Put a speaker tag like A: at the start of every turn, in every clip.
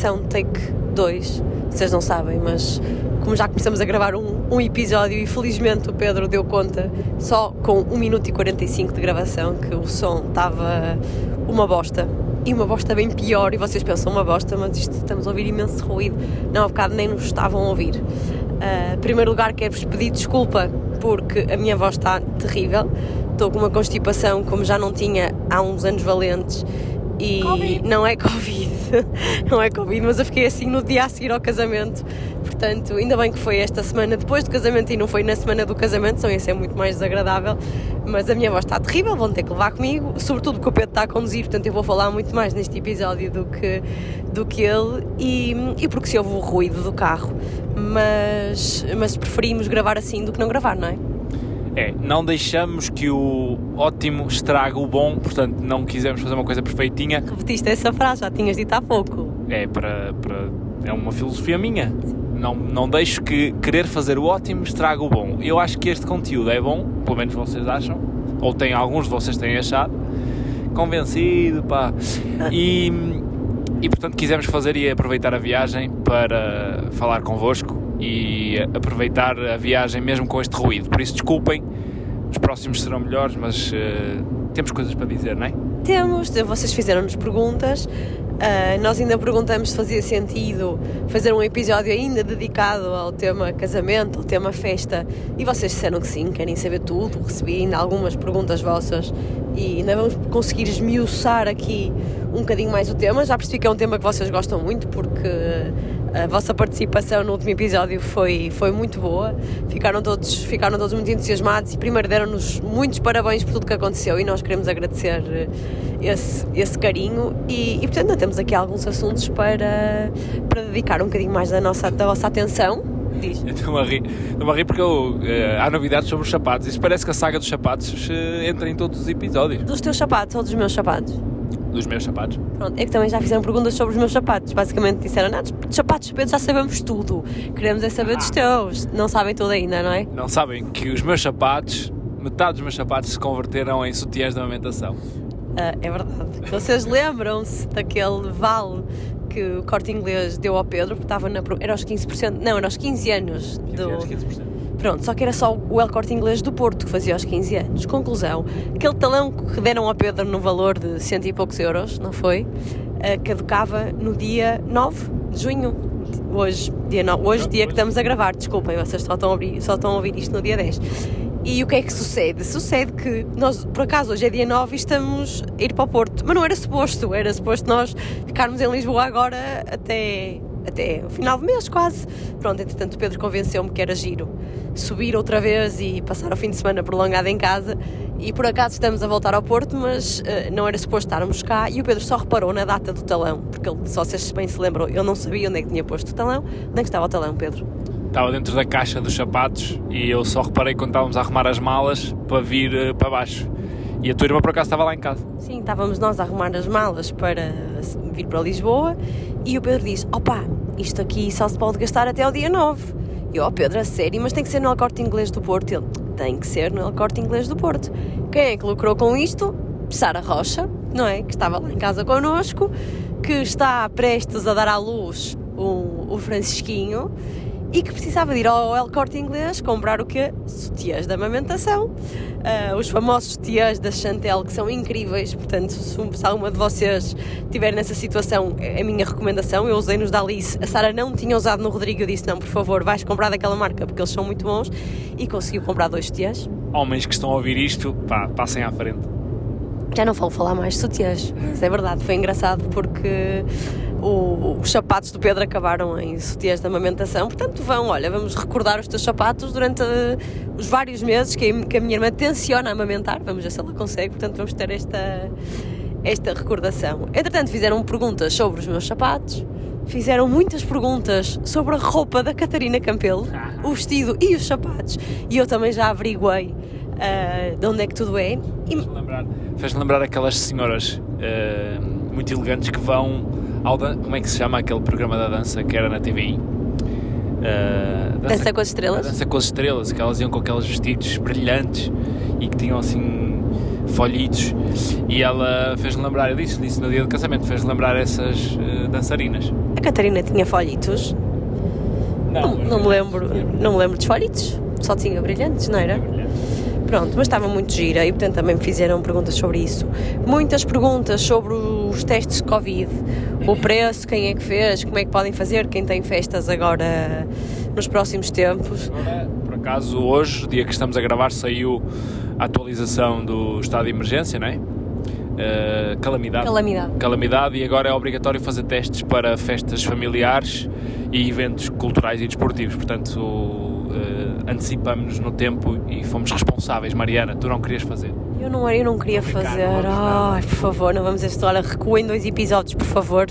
A: gravação take 2. Vocês não sabem, mas como já começamos a gravar um, um episódio e felizmente o Pedro deu conta só com 1 minuto e 45 de gravação que o som estava uma bosta e uma bosta bem pior. E vocês pensam uma bosta, mas isto estamos a ouvir imenso ruído. Não, há bocado nem nos estavam a ouvir. Uh, em primeiro lugar, quero-vos pedir desculpa porque a minha voz está terrível. Estou com uma constipação como já não tinha há uns anos valentes e COVID. não é Covid, não é Covid, mas eu fiquei assim no dia a seguir ao casamento. Portanto, ainda bem que foi esta semana depois do casamento e não foi na semana do casamento, senão ia ser muito mais desagradável. Mas a minha voz está terrível, vão ter que levar comigo, sobretudo porque o Pedro está a conduzir, portanto eu vou falar muito mais neste episódio do que, do que ele e, e porque se ouve o ruído do carro. Mas, mas preferimos gravar assim do que não gravar, não é?
B: É, não deixamos que o ótimo estrague o bom, portanto não quisemos fazer uma coisa perfeitinha.
A: Repetiste essa frase, já tinhas dito há pouco.
B: É, para, para, é uma filosofia minha. Não, não deixo que querer fazer o ótimo estrague o bom. Eu acho que este conteúdo é bom, pelo menos vocês acham, ou tem, alguns de vocês têm achado. Convencido, pá. E, e portanto quisemos fazer e aproveitar a viagem para falar convosco e aproveitar a viagem mesmo com este ruído. Por isso, desculpem, os próximos serão melhores, mas uh, temos coisas para dizer, não é?
A: Temos, vocês fizeram-nos perguntas. Uh, nós ainda perguntamos se fazia sentido fazer um episódio ainda dedicado ao tema casamento, ao tema festa, e vocês disseram que sim, querem saber tudo. Recebi ainda algumas perguntas vossas e ainda vamos conseguir esmiuçar aqui um bocadinho mais o tema. Já percebi que é um tema que vocês gostam muito, porque a vossa participação no último episódio foi, foi muito boa. Ficaram todos, ficaram todos muito entusiasmados e primeiro deram-nos muitos parabéns por tudo que aconteceu e nós queremos agradecer eh, esse, esse carinho e, e portanto temos aqui alguns assuntos para, para dedicar um bocadinho mais da, nossa, da vossa atenção.
B: Diz. Estou-me a rir, estou a rir porque eu, uh, há novidades sobre os sapatos. Isso parece que a saga dos sapatos uh, entra em todos os episódios.
A: Dos teus sapatos ou dos meus sapatos?
B: Dos meus sapatos.
A: Pronto, é que também já fizeram perguntas sobre os meus sapatos. Basicamente disseram, não, dos sapatos Pedro já sabemos tudo. Queremos é saber ah. dos teus. Não sabem tudo ainda, não é?
B: Não sabem que os meus sapatos, metade dos meus sapatos se converteram em sutiãs de amamentação.
A: Ah, é verdade. Vocês lembram-se daquele vale que o corte inglês deu ao Pedro, porque estava na. Era aos 15%, não, era aos 15 anos.
B: 15 do, anos, 15%.
A: Pronto, só que era só o El Corte Inglês do Porto que fazia aos 15 anos. Conclusão, aquele talão que deram ao Pedro no valor de cento e poucos euros, não foi? Uh, caducava no dia 9 de junho. Hoje, dia, no, hoje, dia que estamos a gravar, desculpem, vocês só estão, a ouvir, só estão a ouvir isto no dia 10. E o que é que sucede? Sucede que nós, por acaso, hoje é dia 9 e estamos a ir para o Porto, mas não era suposto, era suposto nós ficarmos em Lisboa agora até até o final do mês quase. Pronto, entretanto o Pedro convenceu-me que era giro subir outra vez e passar o fim de semana prolongado em casa e por acaso estamos a voltar ao Porto, mas uh, não era suposto estarmos cá e o Pedro só reparou na data do talão, porque ele, se vocês bem se lembram, eu não sabia onde é que tinha posto o talão, onde é que estava o talão, Pedro?
B: Estava dentro da caixa dos sapatos e eu só reparei quando estávamos a arrumar as malas para vir uh, para baixo. E a tua irmã por acaso estava lá em casa?
A: Sim, estávamos nós a arrumar as malas para vir para Lisboa e o Pedro disse: Opa, isto aqui só se pode gastar até o dia 9. E eu, oh Pedro, a sério, mas tem que ser no El Corte Inglês do Porto. Ele, tem que ser no El Corte Inglês do Porto. Quem é que lucrou com isto? Sara Rocha, não é? Que estava lá em casa connosco, que está prestes a dar à luz o, o Francisquinho e que precisava de ir ao El Corte Inglês comprar o quê? Sutiãs de amamentação. Uh, os famosos sutiãs da Chantel, que são incríveis, portanto, se alguma de vocês estiver nessa situação, é a minha recomendação. Eu usei nos da Alice, a Sara não tinha usado no Rodrigo, eu disse: não, por favor, vais comprar daquela marca porque eles são muito bons e conseguiu comprar dois sutiãs.
B: Homens que estão a ouvir isto, pá, passem à frente.
A: Já não falo falar mais de sutiãs, mas é verdade, foi engraçado porque o, os sapatos do Pedro acabaram em sutiãs de amamentação, portanto vão, olha, vamos recordar os teus sapatos durante uh, os vários meses que, que, a minha irmã tenciona a amamentar, vamos ver se ela consegue, portanto vamos ter esta, esta recordação. Entretanto fizeram perguntas sobre os meus sapatos, fizeram muitas perguntas sobre a roupa da Catarina Campelo, o vestido e os sapatos, e eu também já averiguei uh, de onde é que tudo é.
B: E... Fez-me lembrar, fez lembrar aquelas senhoras uh, muito elegantes que vão ao como é que se chama aquele programa da dança que era na TVI?
A: Uh, dança, dança, com as estrelas?
B: Dança com as estrelas, que elas iam com aqueles vestidos brilhantes e que tinham assim folhitos. E ela fez-me lembrar, eu disse, disse no dia do casamento, fez-me lembrar essas uh, dançarinas.
A: A Catarina tinha folhitos. Não, não, me lembro, não me lembro dos folhitos. Só tinha brilhantes, não era? Pronto, mas estava muito gira e portanto também me fizeram perguntas sobre isso. Muitas perguntas sobre os testes de Covid, o preço, quem é que fez, como é que podem fazer, quem tem festas agora nos próximos tempos.
B: Por acaso hoje, dia que estamos a gravar, saiu a atualização do estado de emergência, não é? Uh, calamidade.
A: calamidade.
B: Calamidade e agora é obrigatório fazer testes para festas familiares e eventos culturais e desportivos. Portanto, uh, antecipamos-nos no tempo e fomos responsáveis. Mariana, tu não querias fazer?
A: Eu não, eu não queria fazer. Ai, por favor, não vamos esta hora. Recuem dois episódios, por favor,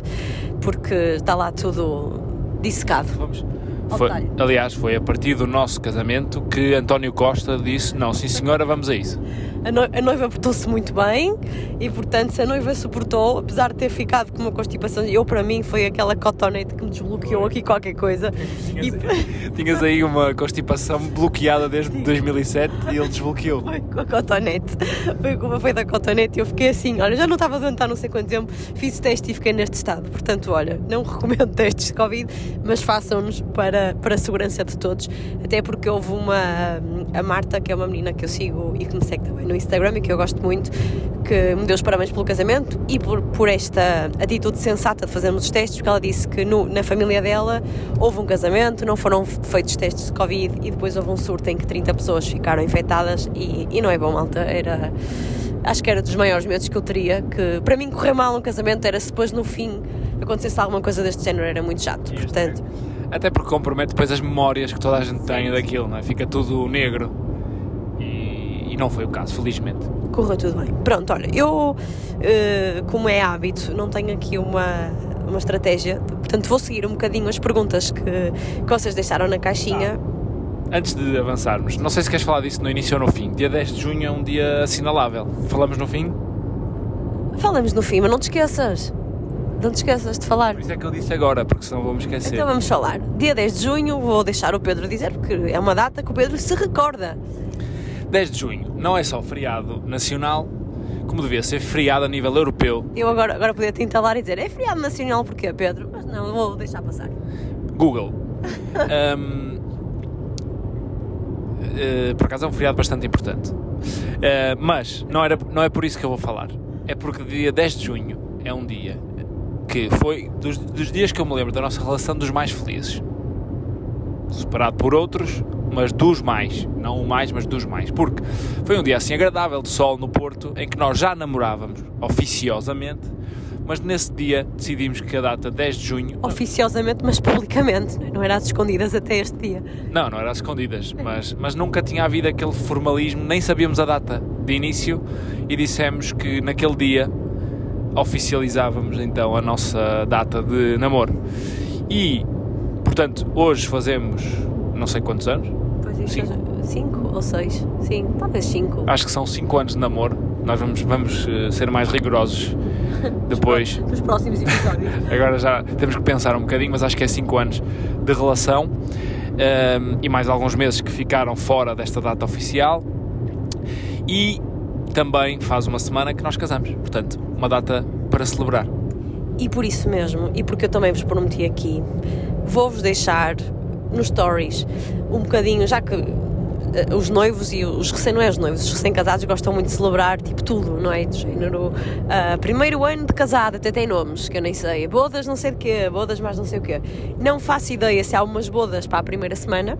A: porque está lá tudo dissecado.
B: Vamos. Foi, aliás, foi a partir do nosso casamento que António Costa disse: Não, sim senhora, vamos a isso
A: a, no, a noiva portou-se muito bem e, portanto, se a noiva suportou, apesar de ter ficado com uma constipação, eu, para mim, foi aquela cotonete que me desbloqueou aqui qualquer coisa.
B: Tinhas, e... aí, tinhas aí uma constipação bloqueada desde Sim. 2007 e ele desbloqueou.
A: Foi com a cotonete. Foi como foi da cotonete e eu fiquei assim, olha, já não estava a aguentar não sei quanto tempo, fiz teste e fiquei neste estado. Portanto, olha, não recomendo testes de Covid, mas façam-nos para, para a segurança de todos, até porque houve uma, a Marta, que é uma menina que eu sigo e que me segue também no Instagram e que eu gosto muito, que me deu os parabéns pelo casamento e por, por esta atitude sensata de fazermos os testes, porque ela disse que no, na família dela houve um casamento, não foram feitos testes de Covid e depois houve um surto em que 30 pessoas ficaram infectadas e, e não é bom, malta. Era, acho que era dos maiores medos que eu teria, que para mim correr mal um casamento era se depois no fim acontecesse alguma coisa deste género, era muito chato, portanto...
B: Até porque compromete depois as memórias que toda a gente tem daquilo, não é? Fica tudo negro não foi o caso, felizmente.
A: Correu tudo bem. Pronto, olha, eu, uh, como é hábito, não tenho aqui uma, uma estratégia, portanto vou seguir um bocadinho as perguntas que, que vocês deixaram na caixinha.
B: Ah, antes de avançarmos, não sei se queres falar disso no início ou no fim. Dia 10 de junho é um dia assinalável. Falamos no fim?
A: Falamos no fim, mas não te esqueças. Não te esqueças de falar.
B: Por isso é que eu disse agora, porque senão me esquecer.
A: Então vamos falar. Dia 10 de junho, vou deixar o Pedro dizer, porque é uma data que o Pedro se recorda.
B: 10 de junho não é só feriado nacional, como devia ser feriado a nível europeu.
A: Eu agora, agora podia te entalar e dizer, é feriado nacional porquê, Pedro? Mas não, vou deixar passar.
B: Google. um, uh, eh, por acaso é um feriado bastante importante. Uh, mas não, era, não é por isso que eu vou falar. É porque dia 10 de junho é um dia que foi dos, dos dias que eu me lembro da nossa relação dos mais felizes. Separado por outros, mas dos mais, não o mais, mas dos mais, porque foi um dia assim agradável de sol no Porto, em que nós já namorávamos oficiosamente, mas nesse dia decidimos que a data 10 de junho.
A: Oficiosamente, mas publicamente, não é? era às escondidas até este dia.
B: Não, não era às escondidas, mas, mas nunca tinha havido aquele formalismo, nem sabíamos a data de início e dissemos que naquele dia oficializávamos então a nossa data de namoro. E, portanto, hoje fazemos não sei quantos anos,
A: Cinco? cinco ou seis? Sim, talvez cinco.
B: Acho que são cinco anos de namoro. Nós vamos, vamos uh, ser mais rigorosos depois.
A: Nos próximos episódios.
B: Agora já temos que pensar um bocadinho, mas acho que é cinco anos de relação. Um, e mais alguns meses que ficaram fora desta data oficial. E também faz uma semana que nós casamos. Portanto, uma data para celebrar.
A: E por isso mesmo, e porque eu também vos prometi aqui, vou-vos deixar nos stories um bocadinho, já que uh, os noivos e os recém não é os noivos, os recém-casados gostam muito de celebrar tipo tudo, não é? De género, uh, primeiro ano de casado, até tem nomes que eu nem sei, bodas não sei de quê, bodas mais não sei o quê. Não faço ideia se há umas bodas para a primeira semana,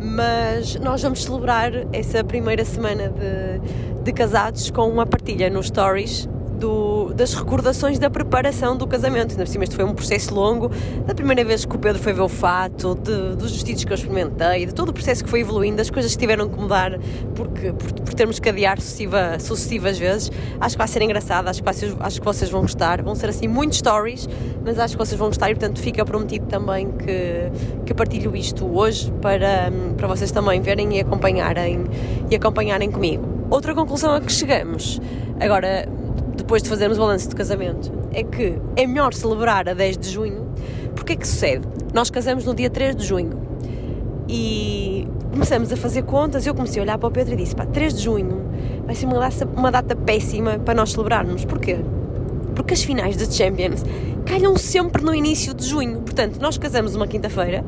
A: mas nós vamos celebrar essa primeira semana de, de casados com uma partilha nos stories do, das recordações da preparação do casamento. Ainda por cima, este foi um processo longo, da primeira vez que o Pedro foi ver o fato, de, dos vestidos que eu experimentei, de todo o processo que foi evoluindo, das coisas que tiveram que mudar porque, por, por termos que adiar sucessiva, sucessivas vezes. Acho que vai ser engraçado, acho que, vocês, acho que vocês vão gostar. Vão ser assim muitos stories, mas acho que vocês vão gostar e, portanto, fica prometido também que, que partilho isto hoje para, para vocês também verem e acompanharem, e acompanharem comigo. Outra conclusão a que chegamos, agora depois de fazermos o balanço de casamento, é que é melhor celebrar a 10 de junho, porque é que sucede? Nós casamos no dia 3 de junho e começamos a fazer contas. Eu comecei a olhar para o Pedro e disse: pá, 3 de junho vai ser uma data, uma data péssima para nós celebrarmos. Porquê? Porque as finais da Champions calham sempre no início de junho. Portanto, nós casamos uma quinta-feira,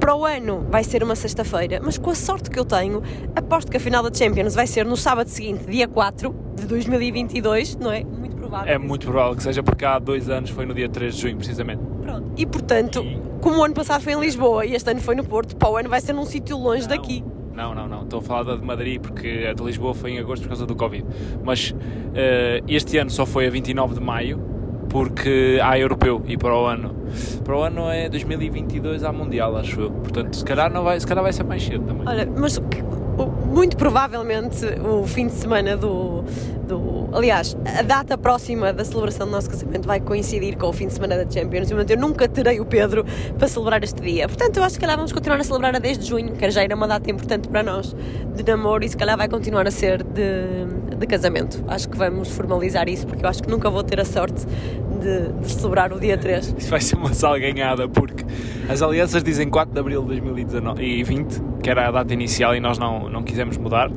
A: para o ano vai ser uma sexta-feira, mas com a sorte que eu tenho, aposto que a final da Champions vai ser no sábado seguinte, dia 4 de 2022, não é? Provável.
B: É muito provável que seja porque há dois anos foi no dia 3 de junho, precisamente.
A: Pronto. E portanto, como o ano passado foi em Lisboa e este ano foi no Porto, para o ano vai ser num sítio longe
B: Não.
A: daqui.
B: Não, não, não. Estou a falar da de Madrid porque a de Lisboa foi em agosto por causa do Covid. Mas eh, este ano só foi a 29 de maio porque há europeu e para o ano. Para o ano é 2022 há mundial, acho eu. Portanto, se calhar, não vai, se calhar vai ser mais cedo também.
A: Olha, mas o que- o- muito provavelmente o fim de semana do, do. Aliás, a data próxima da celebração do nosso casamento vai coincidir com o fim de semana da Champions. E, portanto, eu nunca terei o Pedro para celebrar este dia. Portanto, eu acho que se calhar vamos continuar a celebrar a 10 de junho, que já era uma data importante para nós de namoro e se calhar vai continuar a ser de, de casamento. Acho que vamos formalizar isso porque eu acho que nunca vou ter a sorte de, de celebrar o dia 3.
B: Isso vai ser uma salganhada porque as alianças dizem 4 de abril de 2020, que era a data inicial e nós não, não quisemos mudar.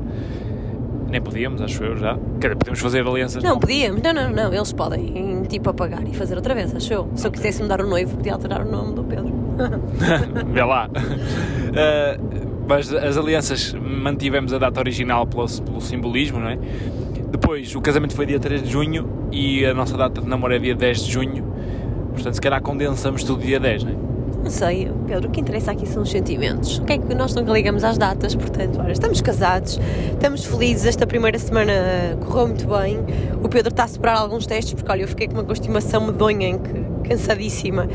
B: Nem podíamos, acho eu já. Quer dizer, podemos fazer alianças.
A: Não, podíamos. Não, não, não. Eles podem, tipo, apagar e fazer outra vez, acho eu. Se eu quisesse mudar o noivo, podia alterar o nome do Pedro.
B: Vê lá. Uh, mas as alianças mantivemos a data original pelo, pelo simbolismo, não é? Depois o casamento foi dia 3 de junho e a nossa data de namoro é dia 10 de junho. Portanto, se calhar condensamos tudo dia 10, não é?
A: Não sei, Pedro, o que interessa aqui são os sentimentos. O que é que nós nunca ligamos às datas, portanto, olha, estamos casados, estamos felizes, esta primeira semana correu muito bem. O Pedro está a superar alguns testes, porque olha, eu fiquei com uma constipação medonha em que cansadíssima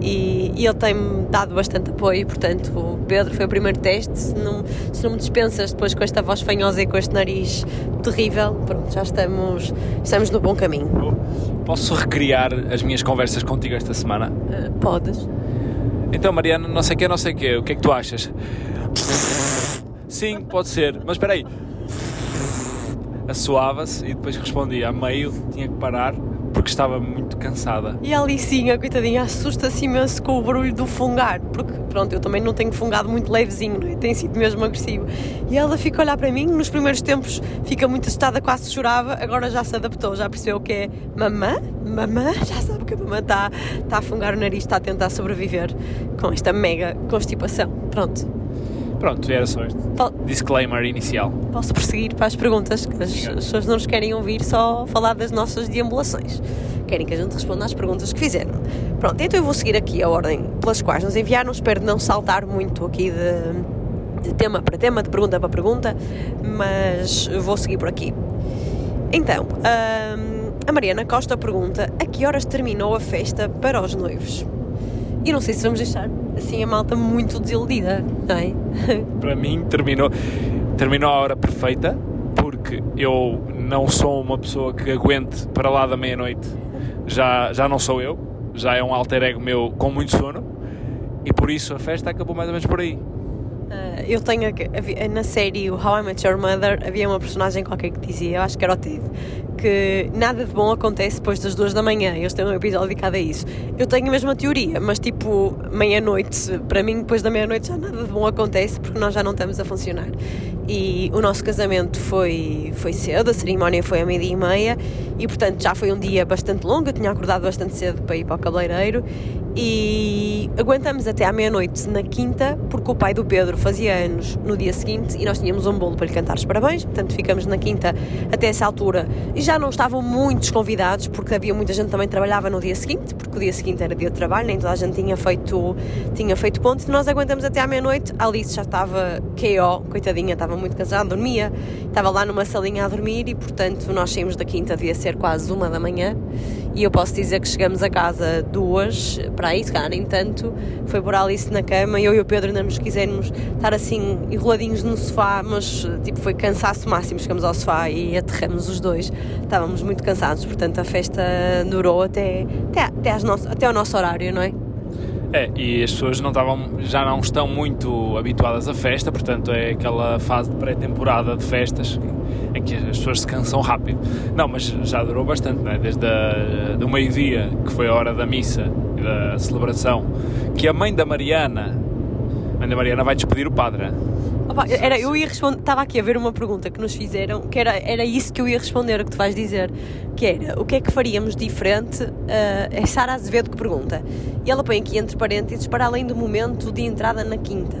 A: e, e ele tem-me dado bastante apoio, portanto, o Pedro foi o primeiro teste. Se não, se não me dispensas depois com esta voz fanhosa e com este nariz terrível, pronto, já estamos, estamos no bom caminho.
B: Posso recriar as minhas conversas contigo esta semana?
A: Uh, podes.
B: Então, Mariana, não sei o que, não sei o que, o que é que tu achas? Sim, pode ser, mas espera aí. Assoava-se e depois respondia a meio, tinha que parar porque estava muito cansada.
A: E a Alicinha, coitadinha, assusta-se imenso com o barulho do fungar, porque pronto, eu também não tenho fungado muito levezinho, não é? tem sido mesmo agressivo. E ela fica a olhar para mim, nos primeiros tempos fica muito assustada, quase chorava, agora já se adaptou, já percebeu que é mamã, mamã, já sabe que a mamã está, está a fungar o nariz, está a tentar sobreviver com esta mega constipação. Pronto,
B: Pronto, era só este disclaimer inicial.
A: posso prosseguir para as perguntas, que as, as pessoas não nos querem ouvir só falar das nossas deambulações. Querem que a gente responda às perguntas que fizeram. Pronto, então eu vou seguir aqui a ordem pelas quais nos enviaram. Espero não saltar muito aqui de, de tema para tema, de pergunta para pergunta, mas vou seguir por aqui. Então, hum, a Mariana Costa pergunta a que horas terminou a festa para os noivos? E não sei se vamos deixar assim a malta muito desiludida, não é?
B: Para mim, terminou, terminou a hora perfeita porque eu não sou uma pessoa que aguente para lá da meia-noite. Já, já não sou eu, já é um alter ego meu com muito sono e por isso a festa acabou mais ou menos por aí.
A: Eu tenho na série How I Met Your Mother havia uma personagem qualquer que dizia, eu acho que era o Ted, que nada de bom acontece depois das duas da manhã. Eles têm um episódio dedicado a isso. Eu tenho a mesma teoria, mas tipo, meia-noite, para mim, depois da meia-noite já nada de bom acontece porque nós já não estamos a funcionar. E o nosso casamento foi, foi cedo, a cerimónia foi à meia e meia e portanto já foi um dia bastante longo. Eu tinha acordado bastante cedo para ir para o cabeleireiro e aguentamos até à meia-noite na quinta, porque o pai do Pedro fazia anos no dia seguinte e nós tínhamos um bolo para lhe cantar. Os parabéns, portanto ficamos na quinta até essa altura. E já não estavam muitos convidados, porque havia muita gente que também trabalhava no dia seguinte, porque o dia seguinte era dia de trabalho, nem toda a gente tinha feito, tinha feito ponto, nós aguentamos até à meia-noite, a Alice já estava KO, coitadinha, estava muito cansada, dormia, estava lá numa salinha a dormir e portanto nós saímos da quinta, devia ser quase uma da manhã e eu posso dizer que chegamos a casa duas, para aí, se calhar nem tanto, foi por Alice na cama, eu e o Pedro ainda nos quisermos estar assim enroladinhos no sofá, mas tipo foi cansaço máximo, chegamos ao sofá e aterramos os dois, estávamos muito cansados, portanto a festa durou até, até, até, nosso, até ao nosso horário, não é?
B: É, e as pessoas não estavam, já não estão muito habituadas à festa, portanto é aquela fase de pré-temporada de festas em que as pessoas se cansam rápido. Não, mas já durou bastante, não é? desde do meio-dia, que foi a hora da missa da celebração, que a mãe da Mariana, a mãe da Mariana vai despedir o padre.
A: Opa, era, eu ia responder, estava aqui a ver uma pergunta que nos fizeram, que era, era isso que eu ia responder, o que tu vais dizer, que era o que é que faríamos diferente? Uh, é Sara Azevedo que pergunta. E ela põe aqui entre parênteses para além do momento de entrada na quinta.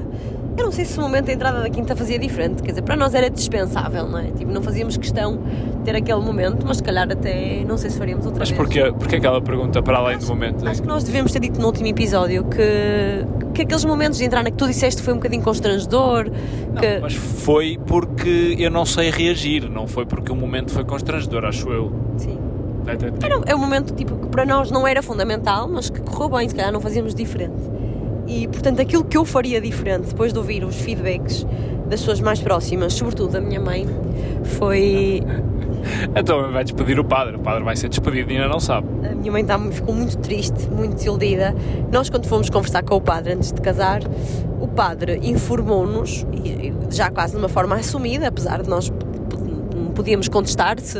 A: Eu não sei se o momento da entrada da quinta fazia diferente, quer dizer, para nós era dispensável, não é? Tipo, não fazíamos questão de ter aquele momento, mas se calhar até não sei se faríamos outra
B: Mas
A: vez.
B: porquê, porquê aquela pergunta para além
A: Acho-
B: do momento?
A: Acho que nós devemos ter dito no último episódio que, que aqueles momentos de entrar na que tu disseste foi um bocadinho constrangedor, que...
B: Mas foi porque eu não sei reagir, não foi porque o momento foi constrangedor, acho eu.
A: Sim.
B: Até-
A: Era, é um momento tipo, que para nós não era fundamental, mas que correu bem, se calhar não fazíamos diferente. E portanto, aquilo que eu faria diferente depois de ouvir os feedbacks das pessoas mais próximas, sobretudo da minha mãe, foi.
B: Então vai despedir o padre, o padre vai ser despedido e ainda não sabe.
A: A minha mãe tá, ficou muito triste, muito desiludida. Nós, quando fomos conversar com o padre antes de casar, o padre informou-nos, já quase de uma forma assumida, apesar de nós podíamos contestar se,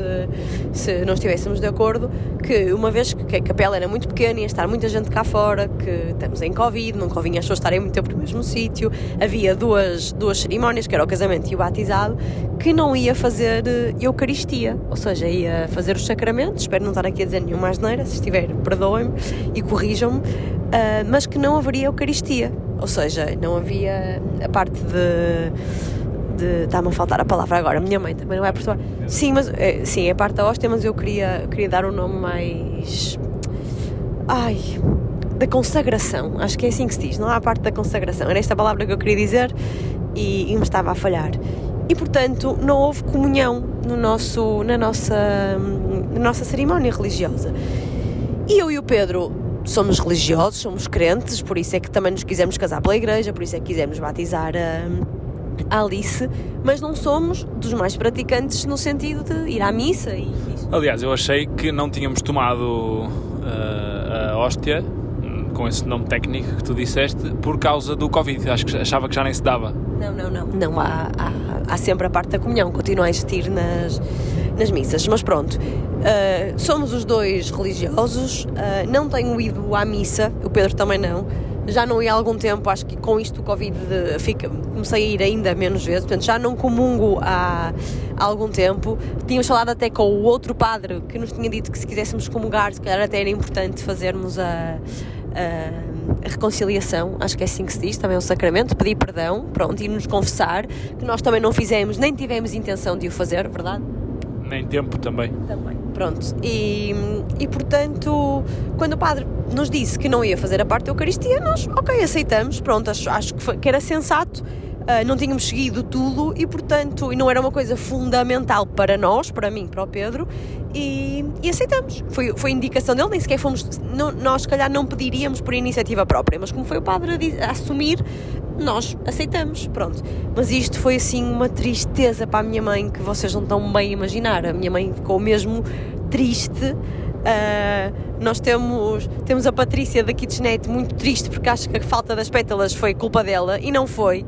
A: se não estivéssemos de acordo, que uma vez que a capela era muito pequena, ia estar muita gente cá fora, que estamos em Covid, não convinha as pessoas estarem muito tempo no mesmo sítio, havia duas, duas cerimónias, que era o casamento e o batizado, que não ia fazer eh, Eucaristia, ou seja, ia fazer os sacramentos, espero não estar aqui a dizer nenhuma asneira, se estiver, perdoem-me e corrijam-me, ah, mas que não haveria Eucaristia, ou seja, não havia a parte de de está-me a faltar a palavra agora, a minha mãe também não é portuguesa. Sim, mas é, sim, é parte da hóstia, mas eu queria, queria dar um nome mais ai da consagração, acho que é assim que se diz, não há parte da consagração, era esta palavra que eu queria dizer e, e me estava a falhar. E portanto não houve comunhão no nosso, na, nossa, na nossa cerimónia religiosa. E eu e o Pedro somos religiosos, somos crentes, por isso é que também nos quisemos casar pela igreja, por isso é que quisemos batizar a, a Alice, mas não somos dos mais praticantes no sentido de ir à missa e.
B: Aliás, eu achei que não tínhamos tomado uh, a hóstia, hum, com esse nome técnico que tu disseste, por causa do Covid. Acho que achava que já nem se dava.
A: Não, não, não. Não, há, há, há sempre a parte da comunhão, continua a existir nas, nas missas. Mas pronto, uh, somos os dois religiosos, uh, não tenho ido à missa, o Pedro também não. Já não ia há algum tempo, acho que com isto do Covid fica, comecei a ir ainda menos vezes, portanto já não comungo há, há algum tempo. Tínhamos falado até com o outro padre que nos tinha dito que se quiséssemos comungar, se calhar até era importante fazermos a, a, a reconciliação, acho que é assim que se diz, também é um sacramento, pedir perdão, pronto, e nos confessar, que nós também não fizemos, nem tivemos intenção de o fazer, verdade?
B: Nem tempo também.
A: Também. Pronto, e, e portanto, quando o padre nos disse que não ia fazer a parte da Eucaristia, nós, ok, aceitamos, pronto, acho, acho que, foi- que era sensato, ah, não tínhamos seguido tudo e, portanto, e não era uma coisa fundamental para nós, para mim, para o Pedro, e, e aceitamos. Foi, foi indicação dele, nem sequer fomos, não- nós, se calhar, não pediríamos por iniciativa própria, mas como foi o padre a, a assumir, nós aceitamos, pronto. Mas isto foi assim uma tristeza para a minha mãe que vocês não estão bem a imaginar. A minha mãe ficou mesmo triste. Ah, nós temos, temos a Patrícia da Kitchenette muito triste porque acha que a falta das pétalas foi culpa dela e não foi.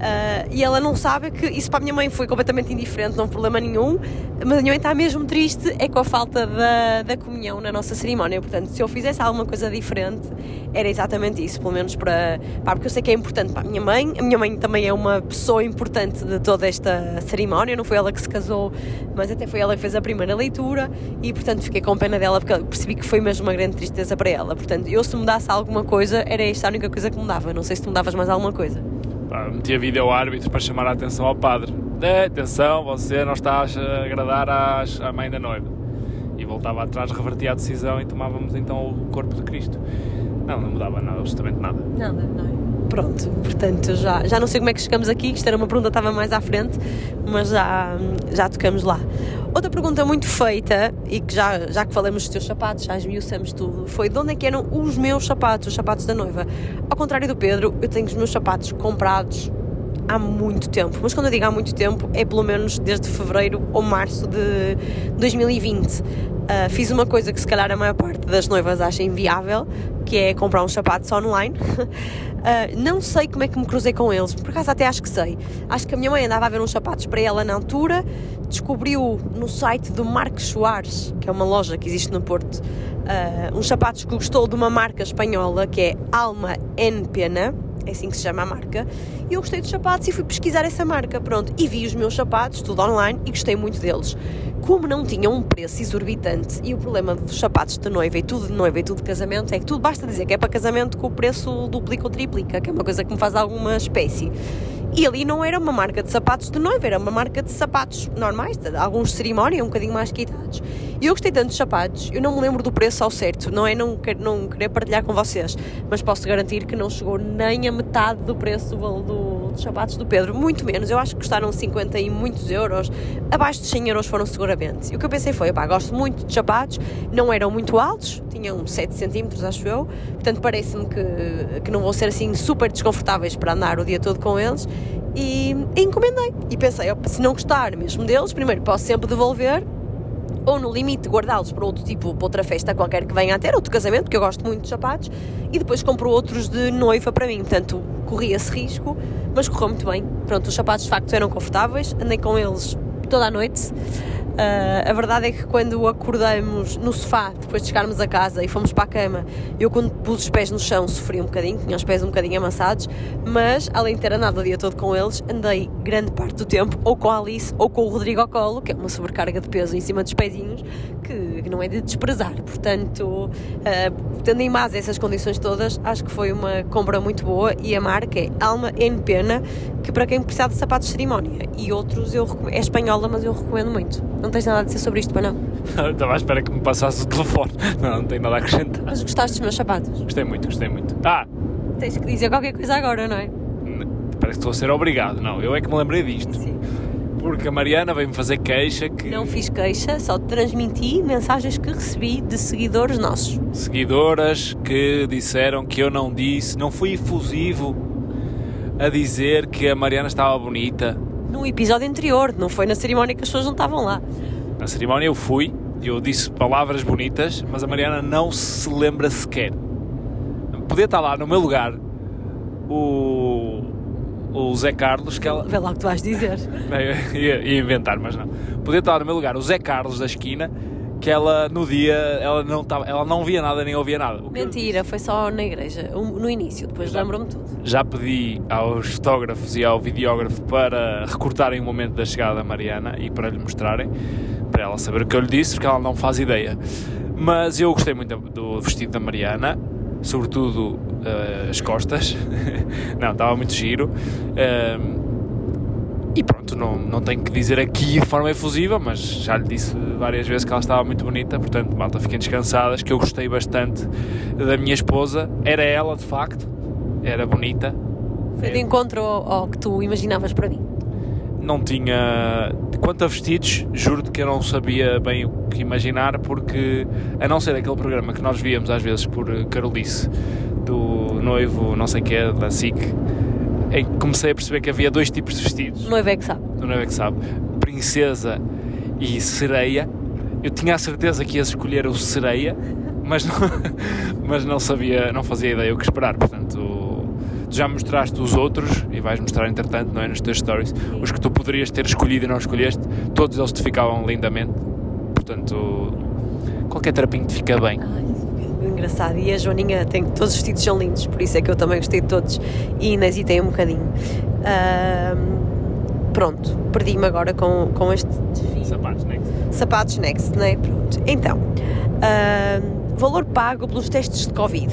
A: Ah, e ela não sabe que isso para a minha mãe foi completamente indiferente, não houve problema nenhum, mas a minha mãe está mesmo triste é com a falta da, da comunhão na nossa cerimónia. Portanto, se eu fizesse alguma coisa diferente, era exatamente isso, pelo menos para. Pá, porque eu sei que é importante para a minha mãe, a minha mãe também é uma pessoa importante de toda esta cerimónia, não foi ela que se casou, mas até foi ela que fez a primeira leitura e, portanto, fiquei com pena dela porque percebi que foi mesmo uma grande tristeza para ela. Portanto, eu se mudasse alguma coisa, era esta a única coisa que mudava. Não sei se tu mudavas mais alguma coisa.
B: Metia vídeo ao árbitro para chamar a atenção ao padre. É, atenção, você não está a agradar às, à mãe da noiva. E voltava atrás, revertia a decisão e tomávamos então o corpo de Cristo. Não, não mudava nada, absolutamente nada.
A: Nada, não é? Pronto, portanto, já, já não sei como é que chegamos aqui, isto era uma pergunta que estava mais à frente, mas já, já tocamos lá. Outra pergunta muito feita, e que já, já que falamos dos teus sapatos, já esmiuçamos tudo, foi de onde é que eram os meus sapatos, os sapatos da noiva? Ao contrário do Pedro, eu tenho os meus sapatos comprados há muito tempo, mas quando eu digo há muito tempo, é pelo menos desde fevereiro ou março de 2020. Ah, fiz uma coisa que se calhar a maior parte das noivas acha inviável, que é comprar uns sapatos online. Ah, não sei como é que me cruzei com eles, por acaso até acho que sei. Acho que a minha mãe andava a ver uns sapatos para ela na altura, descobriu no site do Marcos Soares, que é uma loja que existe no Porto, ah, uns sapatos que gostou de uma marca espanhola que é Alma en Pena, é assim que se chama a marca, e eu gostei dos sapatos e fui pesquisar essa marca, pronto, e vi os meus sapatos, tudo online, e gostei muito deles. Como não tinham um preço exorbitante, e o problema dos sapatos de noiva e tudo de noiva e tudo de casamento é que tudo basta dizer que é para casamento que o preço duplica ou triplica, que é uma coisa que me faz alguma espécie. E ali não era uma marca de sapatos de noiva, era uma marca de sapatos normais, alguns de cerimónia, um bocadinho mais quitados. E eu gostei tanto dos sapatos, eu não me lembro do preço ao certo, não é não, não querer partilhar com vocês, mas posso garantir que não chegou nem a metade do preço do, do, dos sapatos do Pedro, muito menos. Eu acho que custaram 50 e muitos euros, abaixo de 100 euros foram seguramente. E o que eu pensei foi, pá, gosto muito de sapatos, não eram muito altos, tinham 7 centímetros, acho eu, portanto parece-me que, que não vão ser assim super desconfortáveis para andar o dia todo com eles e, encomendei. E pensei, se não gostar mesmo deles, primeiro posso sempre devolver ou no limite guardá-los para outro tipo, para outra festa qualquer que venha a ter, outro casamento, que eu gosto muito de sapatos, e depois compro outros de noiva para mim. Portanto, corri esse risco, mas correu muito bem. Pronto, os sapatos de facto eram confortáveis, andei com eles toda a noite. Uh, a verdade é que quando acordamos no sofá, depois de chegarmos a casa e fomos para a cama, eu quando pus os pés no chão sofri um bocadinho, tinha os pés um bocadinho amassados, mas além de ter andado o dia todo com eles, andei grande parte do tempo ou com a Alice ou com o Rodrigo ao colo, que é uma sobrecarga de peso em cima dos pezinhos, que, não é de desprezar. Portanto, uh, tendo em base essas condições todas, acho que foi uma compra muito boa e a marca é Alma N Pena, que para quem precisar de sapatos de cerimónia e outros eu é espanhola, mas eu recomendo muito. Não tens nada a dizer sobre isto, para não?
B: Estava à espera que me passasse o telefone. Não, não tenho nada a acrescentar.
A: Mas gostaste dos meus sapatos?
B: Gostei muito, gostei muito. Ah!
A: Tens que dizer qualquer coisa agora, não é?
B: Parece que estou a ser obrigado. Não, eu é que me lembrei disto.
A: Sim.
B: Porque a Mariana veio-me fazer queixa que.
A: Não fiz queixa, só transmiti mensagens que recebi de seguidores nossos.
B: Seguidoras que disseram que eu não disse, não fui efusivo a dizer que a Mariana estava bonita
A: no episódio anterior, não foi na cerimónia que as pessoas não estavam lá.
B: Na cerimónia eu fui, eu disse palavras bonitas, mas a Mariana não se lembra sequer. Podia estar lá no meu lugar o, o Zé Carlos, que ela.
A: Vê lá o que tu vais dizer.
B: ia, ia inventar, mas não. Podia estar no meu lugar o Zé Carlos da esquina que ela no dia ela não tava, ela não via nada nem ouvia nada.
A: Mentira, foi só na igreja, no início, depois lembro-me tudo.
B: Já pedi aos fotógrafos e ao videógrafo para recortarem o momento da chegada da Mariana e para lhe mostrarem, para ela saber o que eu lhe disse, porque ela não faz ideia. Mas eu gostei muito do vestido da Mariana, sobretudo uh, as costas. não, estava muito giro. Uh, e pronto, não, não tenho que dizer aqui de forma efusiva, mas já lhe disse várias vezes que ela estava muito bonita, portanto, malta, fiquem descansadas, que eu gostei bastante da minha esposa. Era ela, de facto, era bonita.
A: Foi de encontro ao, ao que tu imaginavas para mim?
B: Não tinha. Quanto a vestidos, juro-te que eu não sabia bem o que imaginar, porque a não ser aquele programa que nós víamos às vezes por Carolice, do noivo, não sei o que é, da SIC em que comecei a perceber que havia dois tipos de vestidos.
A: Noivo é que sabe.
B: O noivo é que sabe. Princesa e sereia. Eu tinha a certeza que ia escolher o sereia, mas não, mas não sabia, não fazia ideia o que esperar. Portanto, tu já mostraste os outros e vais mostrar entretanto, não é? Nos teus stories, os que tu poderias ter escolhido e não escolheste, todos eles te ficavam lindamente. Portanto, qualquer trapinho te fica bem.
A: Ai engraçado. E a Joaninha tem todos os vestidos são lindos, por isso é que eu também gostei de todos e ainda hesitei um bocadinho. Uh, pronto, perdi-me agora com, com este
B: desfile. Sapatos Next.
A: Sapatos Next, não é? Pronto. Então, uh, valor pago pelos testes de Covid.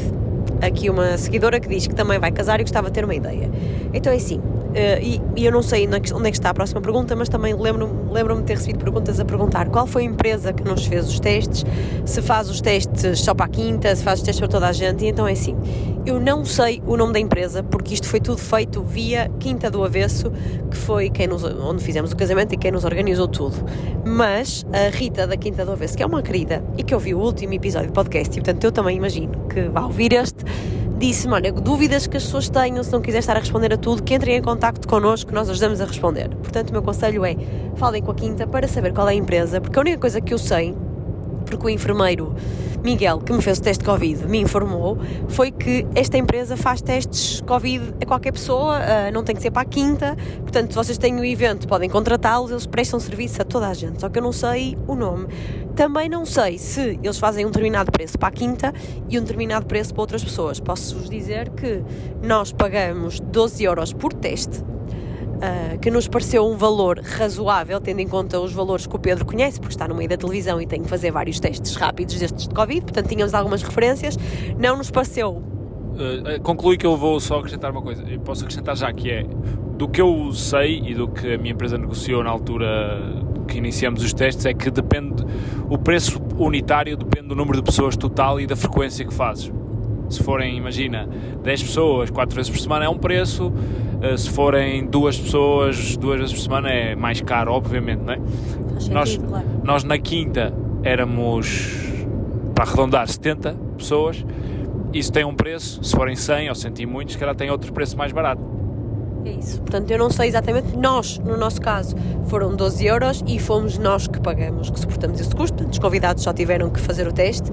A: Aqui uma seguidora que diz que também vai casar e gostava de ter uma ideia. Então é assim, Uh, e, eu não sei onde é, que, onde é que está a próxima pergunta, mas também lembro-me lembro de ter recebido perguntas a perguntar qual foi a empresa que nos fez os testes, se faz os testes só para a quinta, se faz os testes para toda a gente, e então é assim. Eu não sei o nome da empresa, porque isto foi tudo feito via Quinta do Avesso, que foi quem nos, onde fizemos o casamento e quem nos organizou tudo. Mas a Rita da Quinta do Avesso, que é uma querida e que ouviu o último episódio do podcast, e portanto eu também imagino que vai ouvir este disse-me: Olha, dúvidas que as pessoas tenham, se não quiser estar a responder a tudo, que entrem em contato connosco, que nós ajudamos a responder. Portanto, o meu conselho é: falem com a Quinta para saber qual é a empresa, porque a única coisa que eu sei porque o enfermeiro Miguel, que me fez o teste de Covid, me informou, foi que esta empresa faz testes Covid a qualquer pessoa, uh, não tem que ser para a quinta, portanto, se vocês têm o um evento, podem contratá-los, eles prestam serviço a toda a gente, só que eu não sei o nome. Também não sei se eles fazem um determinado preço para a quinta e um determinado preço para outras pessoas. Posso-vos dizer que nós pagamos 12 euros por teste, Uh, que nos pareceu um valor razoável, tendo em conta os valores que o Pedro conhece, porque está no meio da televisão e tem que fazer vários testes rápidos destes de Covid, portanto tínhamos algumas referências, não nos pareceu.
B: Uh, conclui que eu vou só acrescentar uma coisa, eu posso acrescentar já que é do que eu sei e do que a minha empresa negociou na altura que iniciamos os testes, é que depende, o preço unitário depende do número de pessoas total e da frequência que fazes. Se forem, imagina, 10 pessoas, 4 vezes por semana é um preço, eh, se forem duas pessoas, duas vezes por semana é mais caro, obviamente, não é?
A: Faz
B: nós,
A: sentido, claro.
B: nós na quinta éramos, para arredondar, 70 pessoas. Isso tem um preço, se forem 100 ou 100 e muitos, se calhar tem outro preço mais barato.
A: É isso. Portanto, eu não sei exatamente. Nós, no nosso caso, foram 12 euros e fomos nós que pagamos, que suportamos esse custo. Portanto, os convidados só tiveram que fazer o teste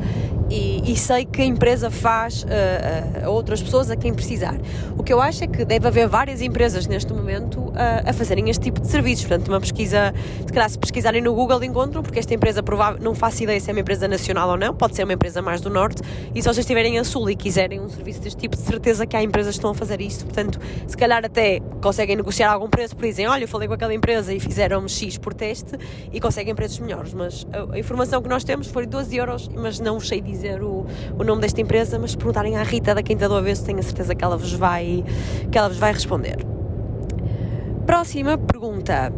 A: e, e sei que a empresa faz uh, a outras pessoas a quem precisar. O que eu acho é que deve haver várias empresas neste momento uh, a fazerem este tipo de serviços. Portanto, uma pesquisa, se calhar, se pesquisarem no Google, encontram, porque esta empresa não faço ideia se é uma empresa nacional ou não, pode ser uma empresa mais do norte. E se vocês estiverem a sul e quiserem um serviço deste tipo, de certeza que há empresas que estão a fazer isto. Portanto, se calhar até conseguem negociar algum preço, por dizem, olha, eu falei com aquela empresa e fizeram X por teste e conseguem preços melhores. Mas a, a informação que nós temos foi 12 euros, mas não sei dizer o, o nome desta empresa, mas se perguntarem à Rita da Quinta do Avesso, tenho a certeza que ela vos vai, que ela vos vai responder. Próxima pergunta.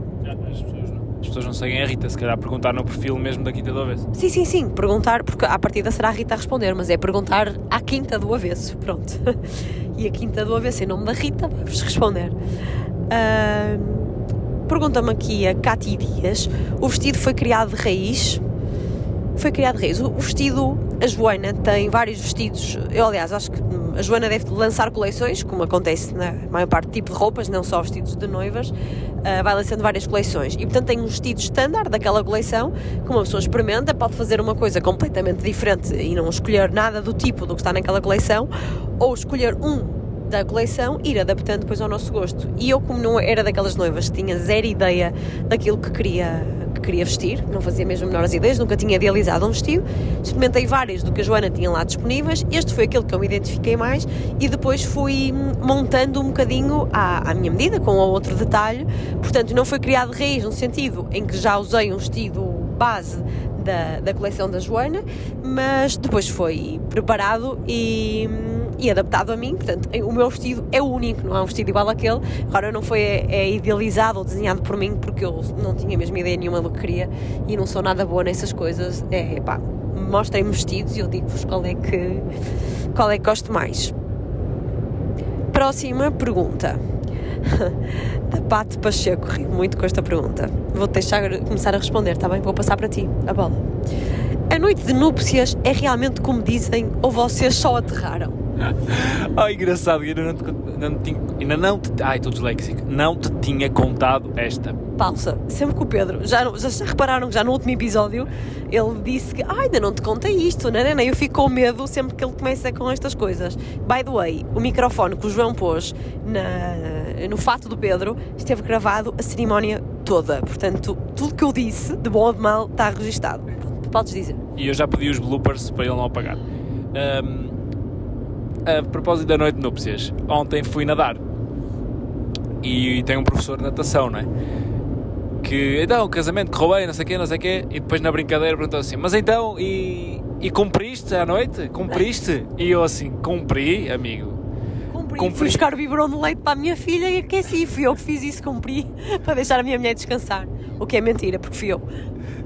B: As pessoas, não, seguem a Rita, se calhar perguntar no perfil mesmo da Quinta do Avesso.
A: Sim, sim, sim, perguntar, porque à partida será a Rita a responder, mas é perguntar à Quinta do Avesso, pronto. E a Quinta do Avesso, em nome da Rita, vai-vos responder. Uh, Pergunta-me aqui a Cati Dias: o vestido foi criado de raiz? Foi criado raiz. O vestido, a Joana tem vários vestidos. Eu, aliás, acho que a Joana deve lançar coleções, como acontece na maior parte do tipo de roupas, não só vestidos de noivas. Uh, vai lançando várias coleções. E, portanto, tem um vestido standard daquela coleção que uma pessoa experimenta, pode fazer uma coisa completamente diferente e não escolher nada do tipo do que está naquela coleção, ou escolher um da coleção, ir adaptando depois ao nosso gosto. E eu, como não era daquelas noivas que tinha zero ideia daquilo que queria, que queria vestir, não fazia mesmo menores ideias, nunca tinha idealizado um vestido, experimentei vários do que a Joana tinha lá disponíveis, este foi aquele que eu me identifiquei mais e depois fui montando um bocadinho à, à minha medida, com outro detalhe, portanto não foi criado de raiz no sentido em que já usei um vestido base da, da coleção da Joana, mas depois foi preparado e e adaptado a mim, portanto, o meu vestido é único, não é um vestido igual àquele. Agora não foi é, é idealizado ou desenhado por mim porque eu não tinha mesmo ideia nenhuma do que queria e não sou nada boa nessas coisas. É pá, mostrem-me vestidos e eu digo-vos qual é que qual é que gosto mais. Próxima pergunta. da Pato Pacheco, rio muito com esta pergunta. Vou deixar começar a responder, está bem? Vou passar para ti a bola. A noite de núpcias é realmente como dizem ou vocês só aterraram?
B: oh, engraçado, ainda não, te, não tinha, ainda não te, ai, estou disléxico, não te tinha contado esta.
A: Pausa, sempre que o Pedro, já, já, já repararam que já no último episódio ele disse que ah, ainda não te contei isto, não é? Eu fico com medo sempre que ele começa com estas coisas. By the way, o microfone que o João pôs na, no fato do Pedro esteve gravado a cerimónia toda, portanto, tudo que eu disse, de bom ou de mal, está registado. Podes dizer.
B: E eu já pedi os bloopers para ele não apagar. Um, a propósito da noite de núpcias, ontem fui nadar e tem um professor de natação, não é? Que então casamento correu bem, não sei o quê, não sei o quê, e depois na brincadeira perguntou assim: Mas então, e, e cumpriste à noite? Cumpriste? E eu assim: Cumpri, amigo.
A: Cumpri. cumpri. Fui buscar o biberon de leite para a minha filha e aqueci. Fui eu que fiz isso, cumpri, para deixar a minha mulher descansar. O que é mentira, porque fui eu.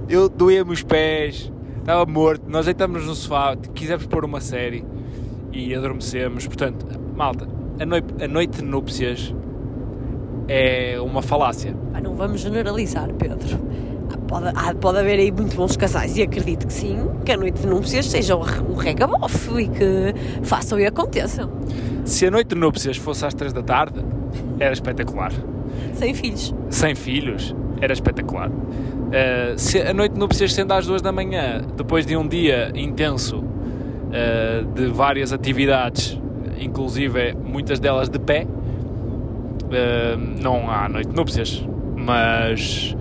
B: Eu doía-me os pés, estava morto, nós deitamos no sofá, quisemos pôr uma série e adormecemos. Portanto, malta, a noite, a noite de núpcias é uma falácia.
A: Ah, não vamos generalizar, Pedro. Pode, pode haver aí muito bons casais e acredito que sim, que a noite de núpcias seja um regabof e que façam e aconteçam.
B: Se a noite de núpcias fosse às 3 da tarde, era espetacular.
A: Sem filhos.
B: sem filhos, era espetacular. Uh, se a noite de núpcias sendo às duas da manhã, depois de um dia intenso uh, de várias atividades, inclusive muitas delas de pé, uh, não há noite de núpcias, mas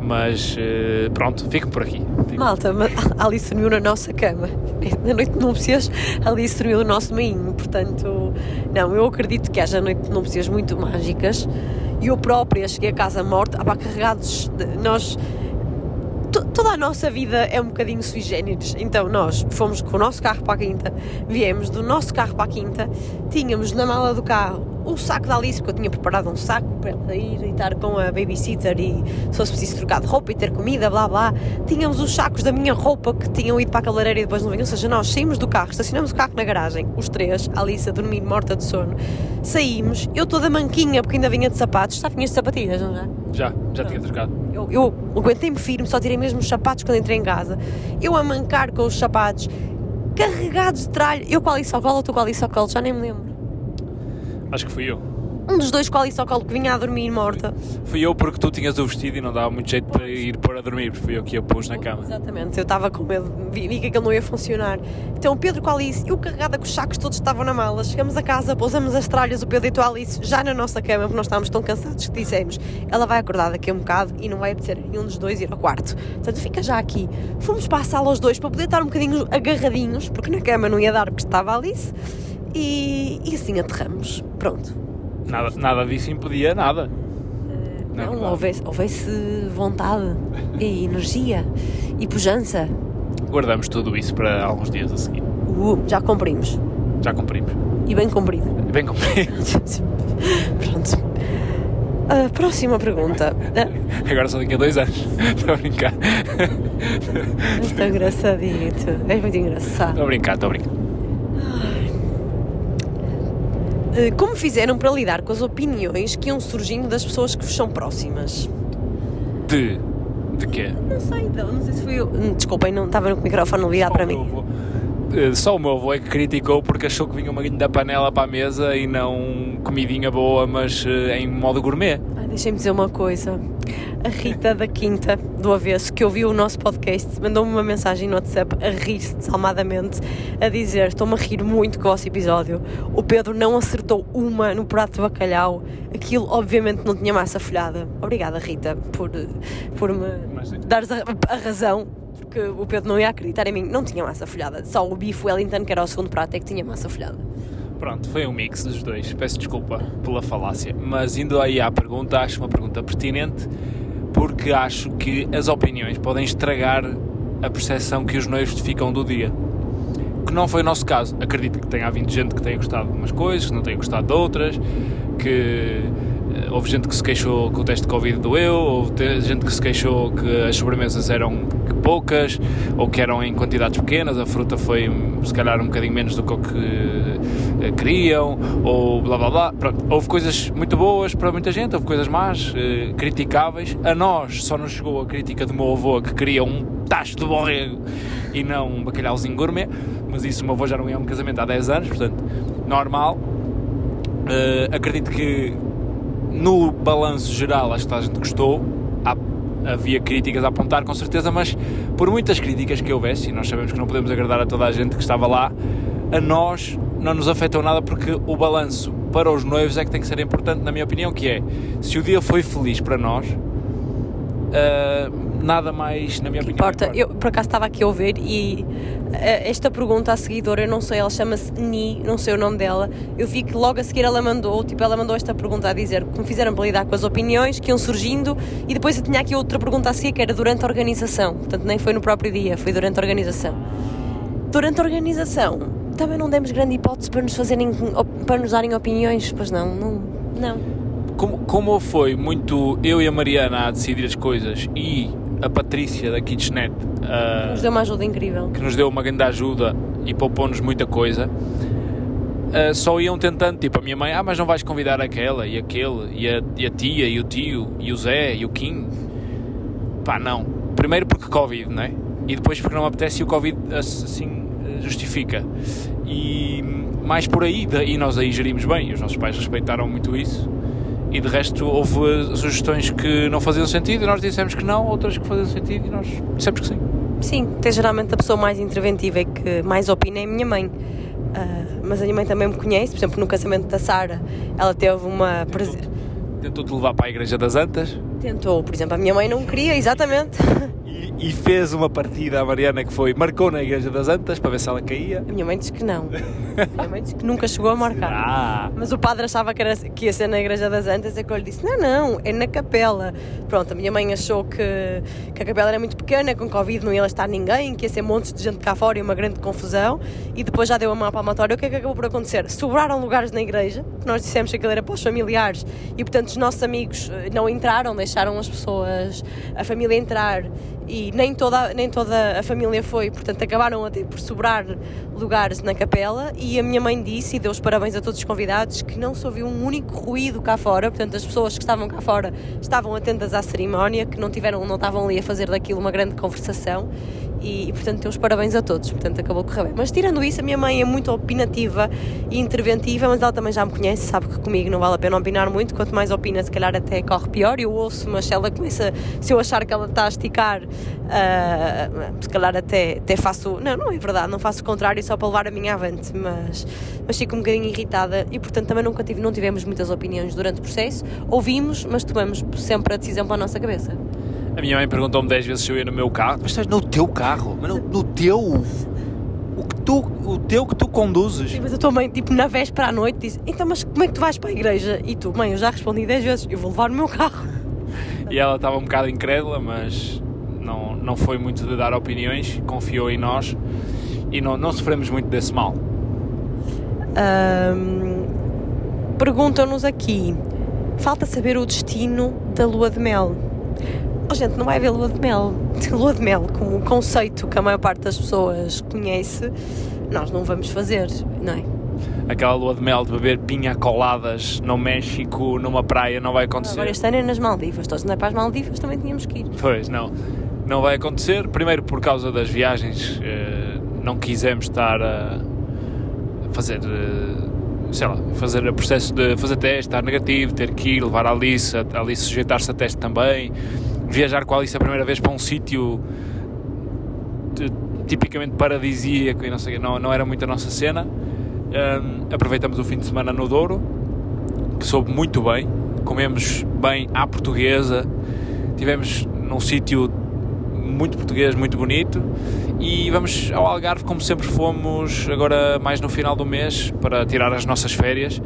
B: mas uh, pronto, fico por aqui. Fico.
A: Malta, ma- a Alice dormiu na nossa cama. Na noite de núpcias, a Alice dormiu no nosso meinho. Portanto, não, eu acredito que haja noite de núpcias muito mágicas. E eu própria cheguei a casa morta, ah, pá, carregados. De, nós. To- Toda a nossa vida é um bocadinho sui generis. Então, nós fomos com o nosso carro para a quinta, viemos do nosso carro para a quinta, tínhamos na mala do carro o saco da Alice, porque eu tinha preparado um saco para ela ir e estar com a babysitter e se fosse preciso trocar de roupa e ter comida, blá blá. Tínhamos os sacos da minha roupa que tinham ido para a cabeleireira e depois não vinham. Ou seja, nós saímos do carro, estacionamos o carro na garagem, os três, a Alice a dormir morta de sono. Saímos, eu toda manquinha porque ainda vinha de sapatos. Já vinhas de sapatilhas, não já?
B: Já, já tinha trocado.
A: Eu, eu aguentei-me firme, só tirei mesmo os sapatos quando entrei em casa. Eu a mancar com os sapatos, carregados de tralha. Eu com a Alice ao colo, ou tu com a Alice ao colo, já nem me lembro.
B: Acho que fui eu.
A: Um dos dois com a Alice ao colo que vinha a dormir morta.
B: Fui eu porque tu tinhas o vestido e não dava muito jeito para ir pôr a dormir, porque fui eu que a pus na cama.
A: Exatamente, eu estava com medo, vi, que aquilo não ia funcionar. Então o Pedro com a Alice, eu carregada com os sacos todos estavam na mala. Chegamos a casa, pousamos as tralhas, o Pedro deitou a Alice já na nossa cama, porque nós estávamos tão cansados que dissemos: ela vai acordar daqui a um bocado e não vai apetecer nenhum dos dois ir ao quarto. Portanto, fica já aqui. Fomos para a sala os dois para poder estar um bocadinho agarradinhos, porque na cama não ia dar porque estava a Alice. E, e assim aterramos. Pronto.
B: Nada, nada disso impedia nada.
A: Não,
B: claro.
A: houvesse, houvesse vontade e energia e pujança.
B: Guardamos tudo isso para alguns dias a seguir.
A: Uh, já cumprimos.
B: Já cumprimos.
A: E bem cumprido.
B: Bem cumprido.
A: Pronto. A próxima pergunta.
B: Agora só daqui a dois anos. Estou a brincar.
A: Tão engraçadito. És muito engraçado.
B: Estou a brincar, estou a brincar.
A: Ah, Como fizeram para lidar com as opiniões que iam surgindo das pessoas que vos são próximas?
B: De. De quê?
A: Não sei, não, não sei se fui eu. Hum, Desculpem, não estava com o microfone ligado para mim.
B: avô- Eh, Só o meu avô é que criticou porque achou que vinha uma da panela para a mesa e não comidinha boa, mas eh, em modo gourmet.
A: Deixem-me dizer uma coisa. A Rita da Quinta, do Avesso, que ouviu o nosso podcast, mandou-me uma mensagem no WhatsApp a rir-se desalmadamente, a dizer: Estou-me a rir muito com o vosso episódio. O Pedro não acertou uma no prato de bacalhau. Aquilo, obviamente, não tinha massa folhada. Obrigada, Rita, por, por me dares a, a razão. Porque o Pedro não ia acreditar em mim. Não tinha massa folhada. Só o bife Wellington, que era o segundo prato, é que tinha massa folhada.
B: Pronto, foi um mix dos dois. Peço desculpa pela falácia. Mas indo aí à pergunta, acho uma pergunta pertinente porque acho que as opiniões podem estragar a percepção que os noivos ficam do dia. Que não foi o nosso caso. Acredito que tenha havido gente que tenha gostado de umas coisas, que não tenha gostado de outras, que houve gente que se queixou que o teste de Covid doeu, houve te- gente que se queixou que as sobremesas eram poucas ou que eram em quantidades pequenas, a fruta foi se calhar um bocadinho menos do que o que eh, queriam, ou blá blá blá. Pronto, houve coisas muito boas para muita gente, houve coisas más, eh, criticáveis. A nós só nos chegou a crítica do meu avô que queria um tacho de borrego e não um bacalhauzinho gourmet, mas isso o meu avô já não ia a um casamento há 10 anos, portanto, normal. Eh, acredito que no balanço geral acho que a gente gostou. Há- havia críticas a apontar com certeza, mas por muitas críticas que houvesse, e nós sabemos que não podemos agradar a toda a gente que estava lá, a nós não nos afetou nada porque o balanço para os noivos é que tem que ser importante, na minha opinião, que é se o dia foi feliz para nós, ah, nada mais, na minha opinião.
A: importa.
B: importa.
A: Eu por acaso estava aqui a ouvir e eh, esta pergunta à seguidora, eu não sei, ela chama-se Ni, não sei o nome dela. Eu vi que logo a seguir ela mandou, tipo, ela mandou esta pergunta a dizer como fizeram para lidar com as opiniões que iam surgindo e depois eu tinha aqui outra pergunta a seguir que era durante a organização. Portanto, nem foi no próprio dia, foi durante a organização. Durante a organização, também não demos grande hipótese para nos fazerem, para nos darem opiniões, pois não, não, não.
B: Como, como foi muito eu e a Mariana a decidir as coisas e a Patrícia da Kitchenet ah,
A: Nos deu uma ajuda incrível.
B: que nos deu uma grande ajuda e poupou-nos muita coisa, ah, só iam tentando, tipo, a minha mãe, ah, mas não vais convidar aquela e aquele, e a, e a tia, e o tio, e o Zé, e o Kim. Pá, não. Primeiro porque Covid, não é? E depois porque não apetece e o Covid assim justifica. E mais por aí, e nós aí gerimos bem, e os nossos pais respeitaram muito isso. E de resto houve sugestões que não faziam sentido e nós dissemos que não, outras que faziam sentido e nós dissemos que sim.
A: Sim, até geralmente a pessoa mais interventiva e que mais opina é a minha mãe. Uh, mas a minha mãe também me conhece, por exemplo, no casamento da Sara, ela teve uma.
B: Tentou-te levar para a Igreja das Antas?
A: Tentou, por exemplo, a minha mãe não queria, exatamente.
B: e fez uma partida à Mariana que foi, marcou na Igreja das Antas para ver se ela caía.
A: A minha mãe disse que não. a minha mãe disse que nunca chegou a marcar. Ah. Mas o padre achava que, era, que ia ser na Igreja das Antas e que eu lhe disse: não, não, é na capela. Pronto, a minha mãe achou que, que a capela era muito pequena, com Covid não ia estar ninguém, que ia ser montes de gente cá fora e uma grande confusão. E depois já deu a mão palmatória. O que é que acabou por acontecer? Sobraram lugares na igreja, nós dissemos que aquilo era para os familiares e, portanto, os nossos amigos eh, não entraram, deixaram as pessoas, a família entrar e nem toda, nem toda a família foi, portanto acabaram a ter por sobrar lugares na capela. E a minha mãe disse, e deu os parabéns a todos os convidados, que não se ouviu um único ruído cá fora, portanto as pessoas que estavam cá fora estavam atentas à cerimónia, que não, tiveram, não estavam ali a fazer daquilo uma grande conversação e, e, portanto deu os parabéns a todos, portanto acabou correr bem. Mas tirando isso, a minha mãe é muito opinativa e interventiva, mas ela também já me conhece, sabe que comigo não vale a pena opinar muito, quanto mais opina, se calhar até corre pior. Eu ouço, mas se ela começa, se eu achar que ela está a esticar, uh, se calhar até, até faço, não, não é verdade, não faço o contrário só para levar a minha avante, mas, mas fico um bocadinho irritada e portanto também nunca tive, não tivemos muitas opiniões durante o processo, ouvimos, mas tomamos sempre a decisão para a nossa cabeça.
B: A minha mãe perguntou-me 10 vezes se eu ia no meu carro. Mas estás no teu carro? Mas no, no teu? O, que tu, o teu que tu conduzes?
A: Sim, mas a tua mãe, tipo, na véspera à noite, disse: Então, mas como é que tu vais para a igreja? E tu, mãe, eu já respondi 10 vezes: Eu vou levar no meu carro.
B: E ela estava um bocado incrédula, mas não, não foi muito de dar opiniões, confiou em nós e não, não sofremos muito desse mal.
A: Um, Perguntam-nos aqui: falta saber o destino da lua de mel. Oh, gente, não vai haver lua de mel. Lua de mel, como conceito que a maior parte das pessoas conhece, nós não vamos fazer, não é?
B: Aquela lua de mel de beber pinha coladas no México, numa praia, não vai acontecer.
A: Agora este ano é nas Maldivas, todos não é para as Maldivas, também tínhamos que ir.
B: Pois, não. Não vai acontecer, primeiro por causa das viagens, eh, não quisemos estar a fazer eh, sei lá, fazer o processo de fazer teste, estar negativo, ter que ir, levar a Alice, a Alice sujeitar-se a teste também, viajar com a Alice a primeira vez para um sítio tipicamente paradisíaco e não sei, não, não era muito a nossa cena. Um, aproveitamos o fim de semana no Douro, que soube muito bem, comemos bem à portuguesa, tivemos num sítio muito português, muito bonito e vamos ao Algarve como sempre fomos agora mais no final do mês para tirar as nossas férias,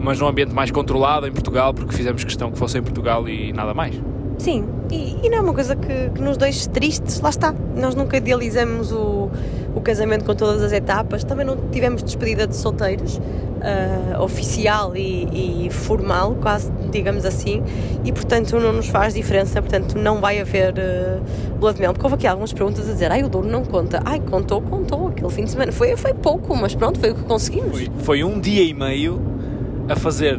B: mas num ambiente mais controlado em Portugal porque fizemos questão que fosse em Portugal e nada mais.
A: Sim, e, e, não é uma coisa que, que, nos deixe tristes, lá está. Nós nunca idealizamos o, o casamento com todas as etapas, também não tivemos despedida de solteiros, uh, oficial e, e, formal, quase, digamos assim, e portanto não nos faz diferença, portanto não vai haver uh, lua mel, porque houve aqui algumas perguntas a dizer, ai o Douro não conta, ai contou, contou, aquele fim de semana, foi, foi pouco, mas pronto, foi o que conseguimos.
B: Foi, foi um dia e meio a fazer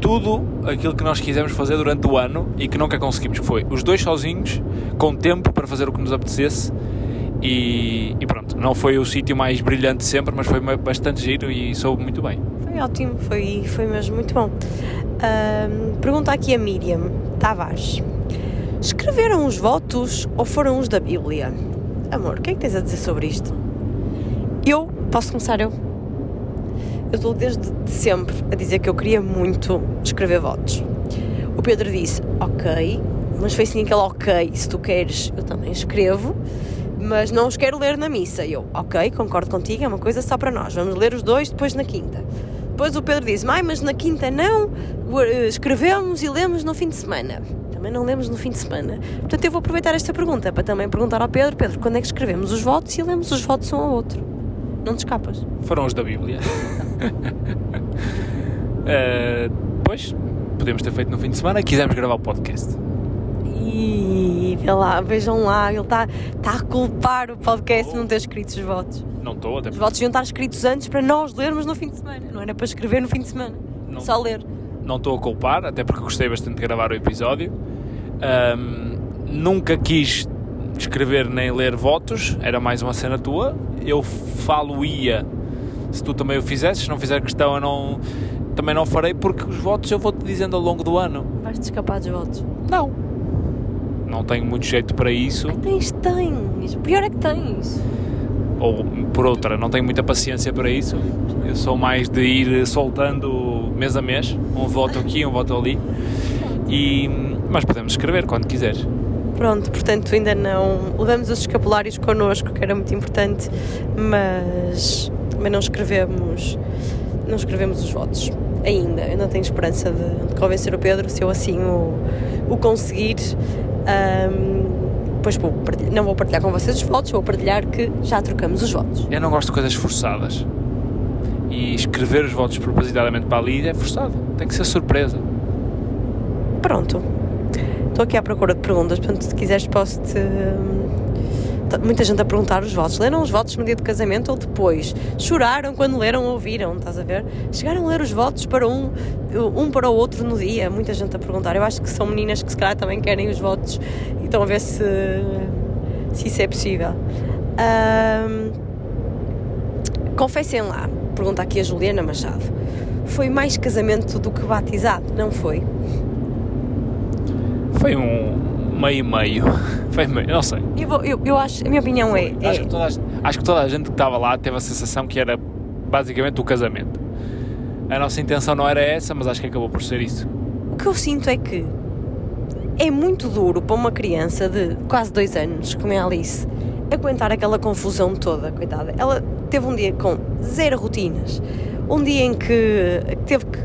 B: tudo aquilo que nós quisemos fazer durante o ano e que nunca conseguimos, que foi os dois sozinhos, com tempo para fazer o que nos apetecesse e, e pronto, não foi o sítio mais brilhante sempre, mas foi bastante giro e soube muito bem.
A: Foi ótimo, foi, foi mesmo muito bom. Uh, pergunta aqui a Miriam Tavares. Escreveram os votos ou foram os da Bíblia? Amor, o que é que tens a dizer sobre isto? Eu, posso começar eu? Eu estou desde sempre a dizer que eu queria muito escrever votos. O Pedro disse, ok, mas foi assim aquele ok, se tu queres, eu também escrevo, mas não os quero ler na missa. E eu, ok, concordo contigo, é uma coisa só para nós, vamos ler os dois depois na quinta. Depois o Pedro disse, mãe, mas na quinta não, escrevemos e lemos no fim de semana. Também não lemos no fim de semana. Portanto, eu vou aproveitar esta pergunta para também perguntar ao Pedro, Pedro, quando é que escrevemos os votos e lemos os votos um ao outro? Não te escapas.
B: Foram os da Bíblia. uh, pois, podemos ter feito no fim de semana. Quisemos gravar o podcast.
A: E vê lá, vejam lá, ele está tá a culpar o podcast de não ter escrito os votos.
B: Não estou, até
A: Os votos iam estar escritos antes para nós lermos no fim de semana. Não era para escrever no fim de semana. Não, Só ler.
B: Não estou a culpar, até porque gostei bastante de gravar o episódio. Um, nunca quis escrever nem ler votos, era mais uma cena tua. Eu falo-ia se tu também o fizesses, se não fizer questão, eu não. também não farei porque os votos eu vou-te dizendo ao longo do ano.
A: Vais-te escapar dos votos.
B: Não. Não tenho muito jeito para isso.
A: Ai, tens, tens. O pior é que tens.
B: Ou, por outra, não tenho muita paciência para isso. Eu sou mais de ir soltando mês a mês. Um voto aqui, um voto ali. E, mas podemos escrever quando quiseres.
A: Pronto, portanto ainda não levamos os escapulários connosco, que era muito importante, mas, mas não escrevemos não escrevemos os votos ainda. Eu não tenho esperança de, de convencer o Pedro se eu assim o, o conseguir. Um, pois vou não vou partilhar com vocês os votos, vou partilhar que já trocamos os votos.
B: Eu não gosto de coisas forçadas. E escrever os votos propositadamente para ali é forçado. Tem que ser surpresa.
A: Pronto. Estou aqui à procura de perguntas, portanto, se quiseres, posso-te. Muita gente a perguntar os votos. Leram os votos no dia do casamento ou depois? Choraram quando leram ou ouviram, estás a ver? Chegaram a ler os votos para um, um para o outro no dia. Muita gente a perguntar. Eu acho que são meninas que se calhar também querem os votos e estão a ver se, se isso é possível. Um, confessem lá, pergunta aqui a Juliana Machado. Foi mais casamento do que batizado, não foi?
B: Foi um meio-meio. Foi meio, não sei.
A: Eu, vou- eu, eu acho, a minha opinião é.
B: Acho,
A: é
B: que toda a, acho que toda a gente que estava lá teve a sensação que era basicamente o casamento. A nossa intenção não era essa, mas acho que acabou por ser isso.
A: o que eu sinto é que é muito duro para uma criança de quase dois anos, como é a Alice, aguentar aquela confusão toda, coitada. Ela teve um dia com zero rotinas. Um dia em que teve que.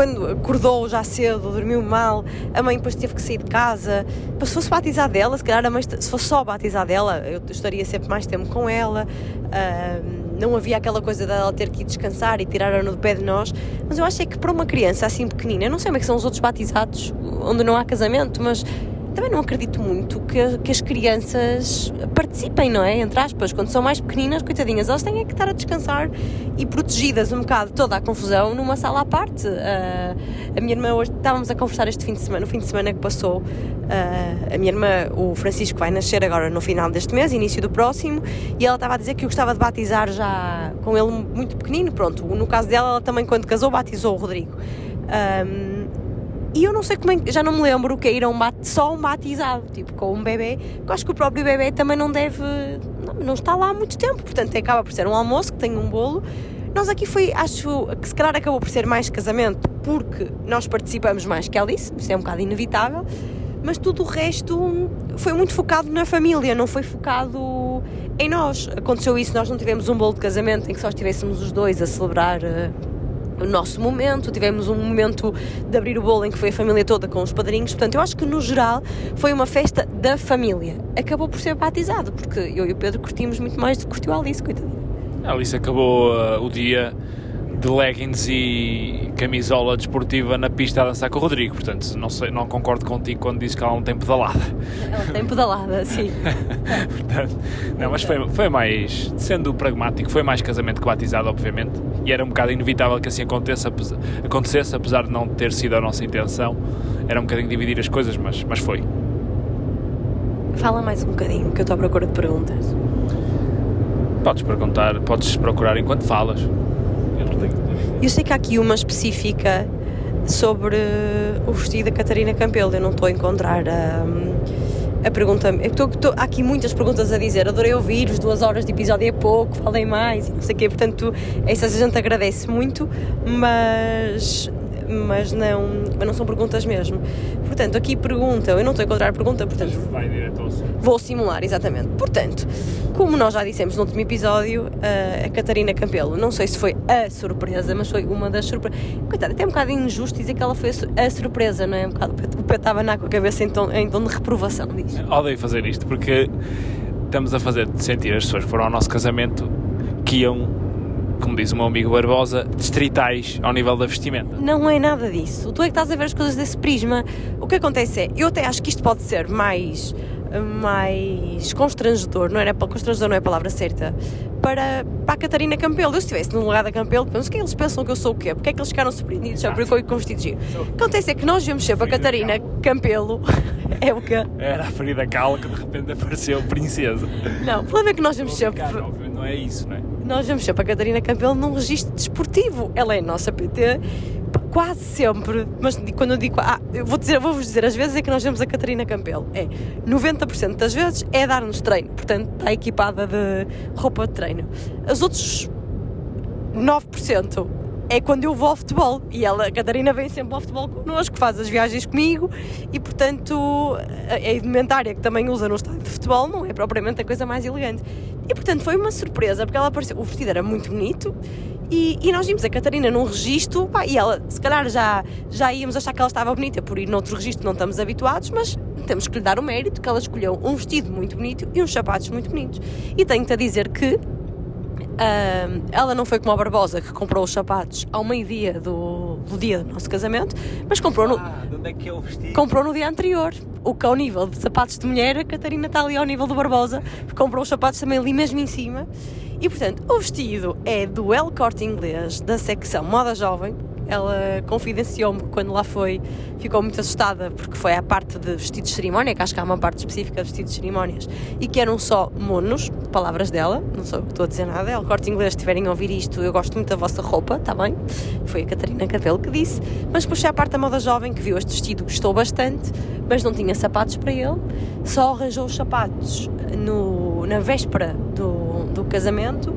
A: Quando acordou já cedo, dormiu mal, a mãe depois teve que sair de casa. Se fosse batizar dela, se calhar a mãe, se fosse só batizar dela, eu estaria sempre mais tempo com ela. Ahm, não havia aquela coisa dela ter que ir descansar e tirar-a no pé de nós. Mas eu acho é que para uma criança assim pequenina, eu não sei como é que são os outros batizados onde não há casamento, mas também não acredito muito que, que as crianças participem, não é? Entre aspas, quando são mais pequeninas, coitadinhas, elas têm é que estar a descansar e protegidas um bocado toda a confusão numa sala à parte. Ah, a minha irmã, hoje estávamos a conversar este fim de semana, no fim de semana que passou, ah, a minha irmã, o Francisco, vai nascer agora no final deste mês, início do próximo, e ela estava a dizer que eu gostava de batizar já com ele muito pequenino. Pronto, no caso dela, ela também, quando casou, batizou o Rodrigo. Ahm, e eu não sei como é, que- já não me lembro que é ir a um bate, só um batizado, tipo com um bebê, que acho que o próprio bebê também não deve, não, não está lá há muito tempo, portanto acaba por ser um almoço que tem um bolo. Nós aqui foi, acho que se calhar acabou por ser mais casamento porque nós participamos mais que a Alice, isso é um bocado inevitável, mas tudo o resto foi muito focado na família, não foi focado em nós. Aconteceu isso, nós não tivemos um bolo de casamento em que só estivéssemos os dois a celebrar. O nosso momento, tivemos um momento de abrir o bolo em que foi a família toda com os padrinhos, portanto eu acho que no geral foi uma festa da família. Acabou por ser batizado, porque eu e o Pedro curtimos muito mais do que curtiu a Alice, coitadinha.
B: A Alice acabou uh, o dia de leggings e camisola desportiva na pista a dançar com o Rodrigo, portanto não, sei, não concordo contigo quando dizes que ela não tem pedalada.
A: Ela tem pedalada, sim.
B: Portanto, não, mas foi, foi mais, sendo pragmático, foi mais casamento que batizado, obviamente, e era um bocado inevitável que assim aconteça, apesar, acontecesse, apesar de não ter sido a nossa intenção. Era um bocadinho dividir as coisas, mas, mas foi.
A: Fala mais um bocadinho, que eu estou à procura de perguntas.
B: Podes perguntar, podes procurar enquanto falas. Eu
A: sei que há aqui uma específica sobre o vestido da Catarina Campelo, eu não estou a encontrar a, a pergunta. Estou, estou- há aqui muitas perguntas a dizer, adorei ouvir-vos, duas horas de episódio é pouco, falem mais e não sei o quê, portanto, essa gente agradece muito, mas. Mas não, mas não são perguntas mesmo. Portanto, aqui pergunta, eu não estou a encontrar a pergunta, portanto,
B: Vai direto ao assunto.
A: Vou simular, exatamente. Portanto, como nós já dissemos no último episódio, a Catarina Campelo, não sei se foi a surpresa, mas foi uma das surpresas. Coitada, até é um bocado injusto dizer que ela foi a su- a surpresa, não é? Um bocado, o Pedro estava na com a cabeça em tom, em tom de reprovação disso.
B: Odeio fazer isto porque estamos a fazer sentir as pessoas que foram ao nosso casamento que iam, como diz o meu amigo Barbosa, distritais ao nível da vestimenta.
A: Não é nada disso. Tu é que estás a ver as coisas desse prisma. O que acontece é, eu até acho que isto pode ser mais mais constrangedor, não era constrangedor não é a palavra certa, para, para a Catarina Campelo. Eu se estivesse no lugar da Campelo, penso que eles pensam que eu sou o quê? Porque é que eles ficaram surpreendidos? Já porque eu com vestido giro. O que acontece é que nós vemos sempre a Catarina Campelo. é o quê?
B: Era a Frida Kahlo que de repente apareceu princesa.
A: Não, o problema é que nós vemos sempre.
B: Não é isso, não é?
A: Nós vemos sempre a Catarina Campelo num registro desportivo. Ela é nossa PT. quase sempre, mas quando eu digo, ah, eu vou dizer, vou-vos dizer as vezes é que nós vemos a Catarina Campelo, é 90% das vezes é dar-nos treino, portanto está equipada de roupa de treino. Os outros 9% é quando eu vou ao futebol e ela, a Catarina vem sempre ao futebol connosco, faz as viagens comigo e portanto a a indumentária que também usa no estádio de futebol não é propriamente a coisa mais elegante. E portanto foi uma surpresa porque ela apareceu, o vestido era muito bonito e, e nós vimos a Catarina num registro pá, e ela, se calhar já, já íamos achar que ela estava bonita por ir noutro registro, não estamos habituados, mas temos que lhe dar o mérito que ela escolheu um vestido muito bonito e uns sapatos muito bonitos. E tenho-te a dizer que Ela não foi como a Barbosa que comprou os sapatos ao meio-dia do, do dia do nosso casamento, mas comprou no,
B: Ah, é é
A: comprou no dia anterior. O que ao nível de sapatos de mulher, a Catarina está ali ao nível do Barbosa, comprou os sapatos também ali mesmo em cima. E portanto, o vestido é do El Corte Inglês, da secção Moda Jovem. Ela confidenciou-me quando lá foi, ficou muito assustada porque foi a parte de vestidos de cerimónia, que acho que há uma parte específica de vestidos de cerimónias, e que eram só monos, palavras dela, não sou eu estou a dizer nada. El Corte Inglês, se estiverem a ouvir isto, eu gosto muito da vossa roupa, está bem? Foi a Catarina Cabelo que disse. Mas foi a parte da moda jovem que viu este vestido, gostou bastante, mas não tinha sapatos para ele, só arranjou os sapatos no, na véspera do, do casamento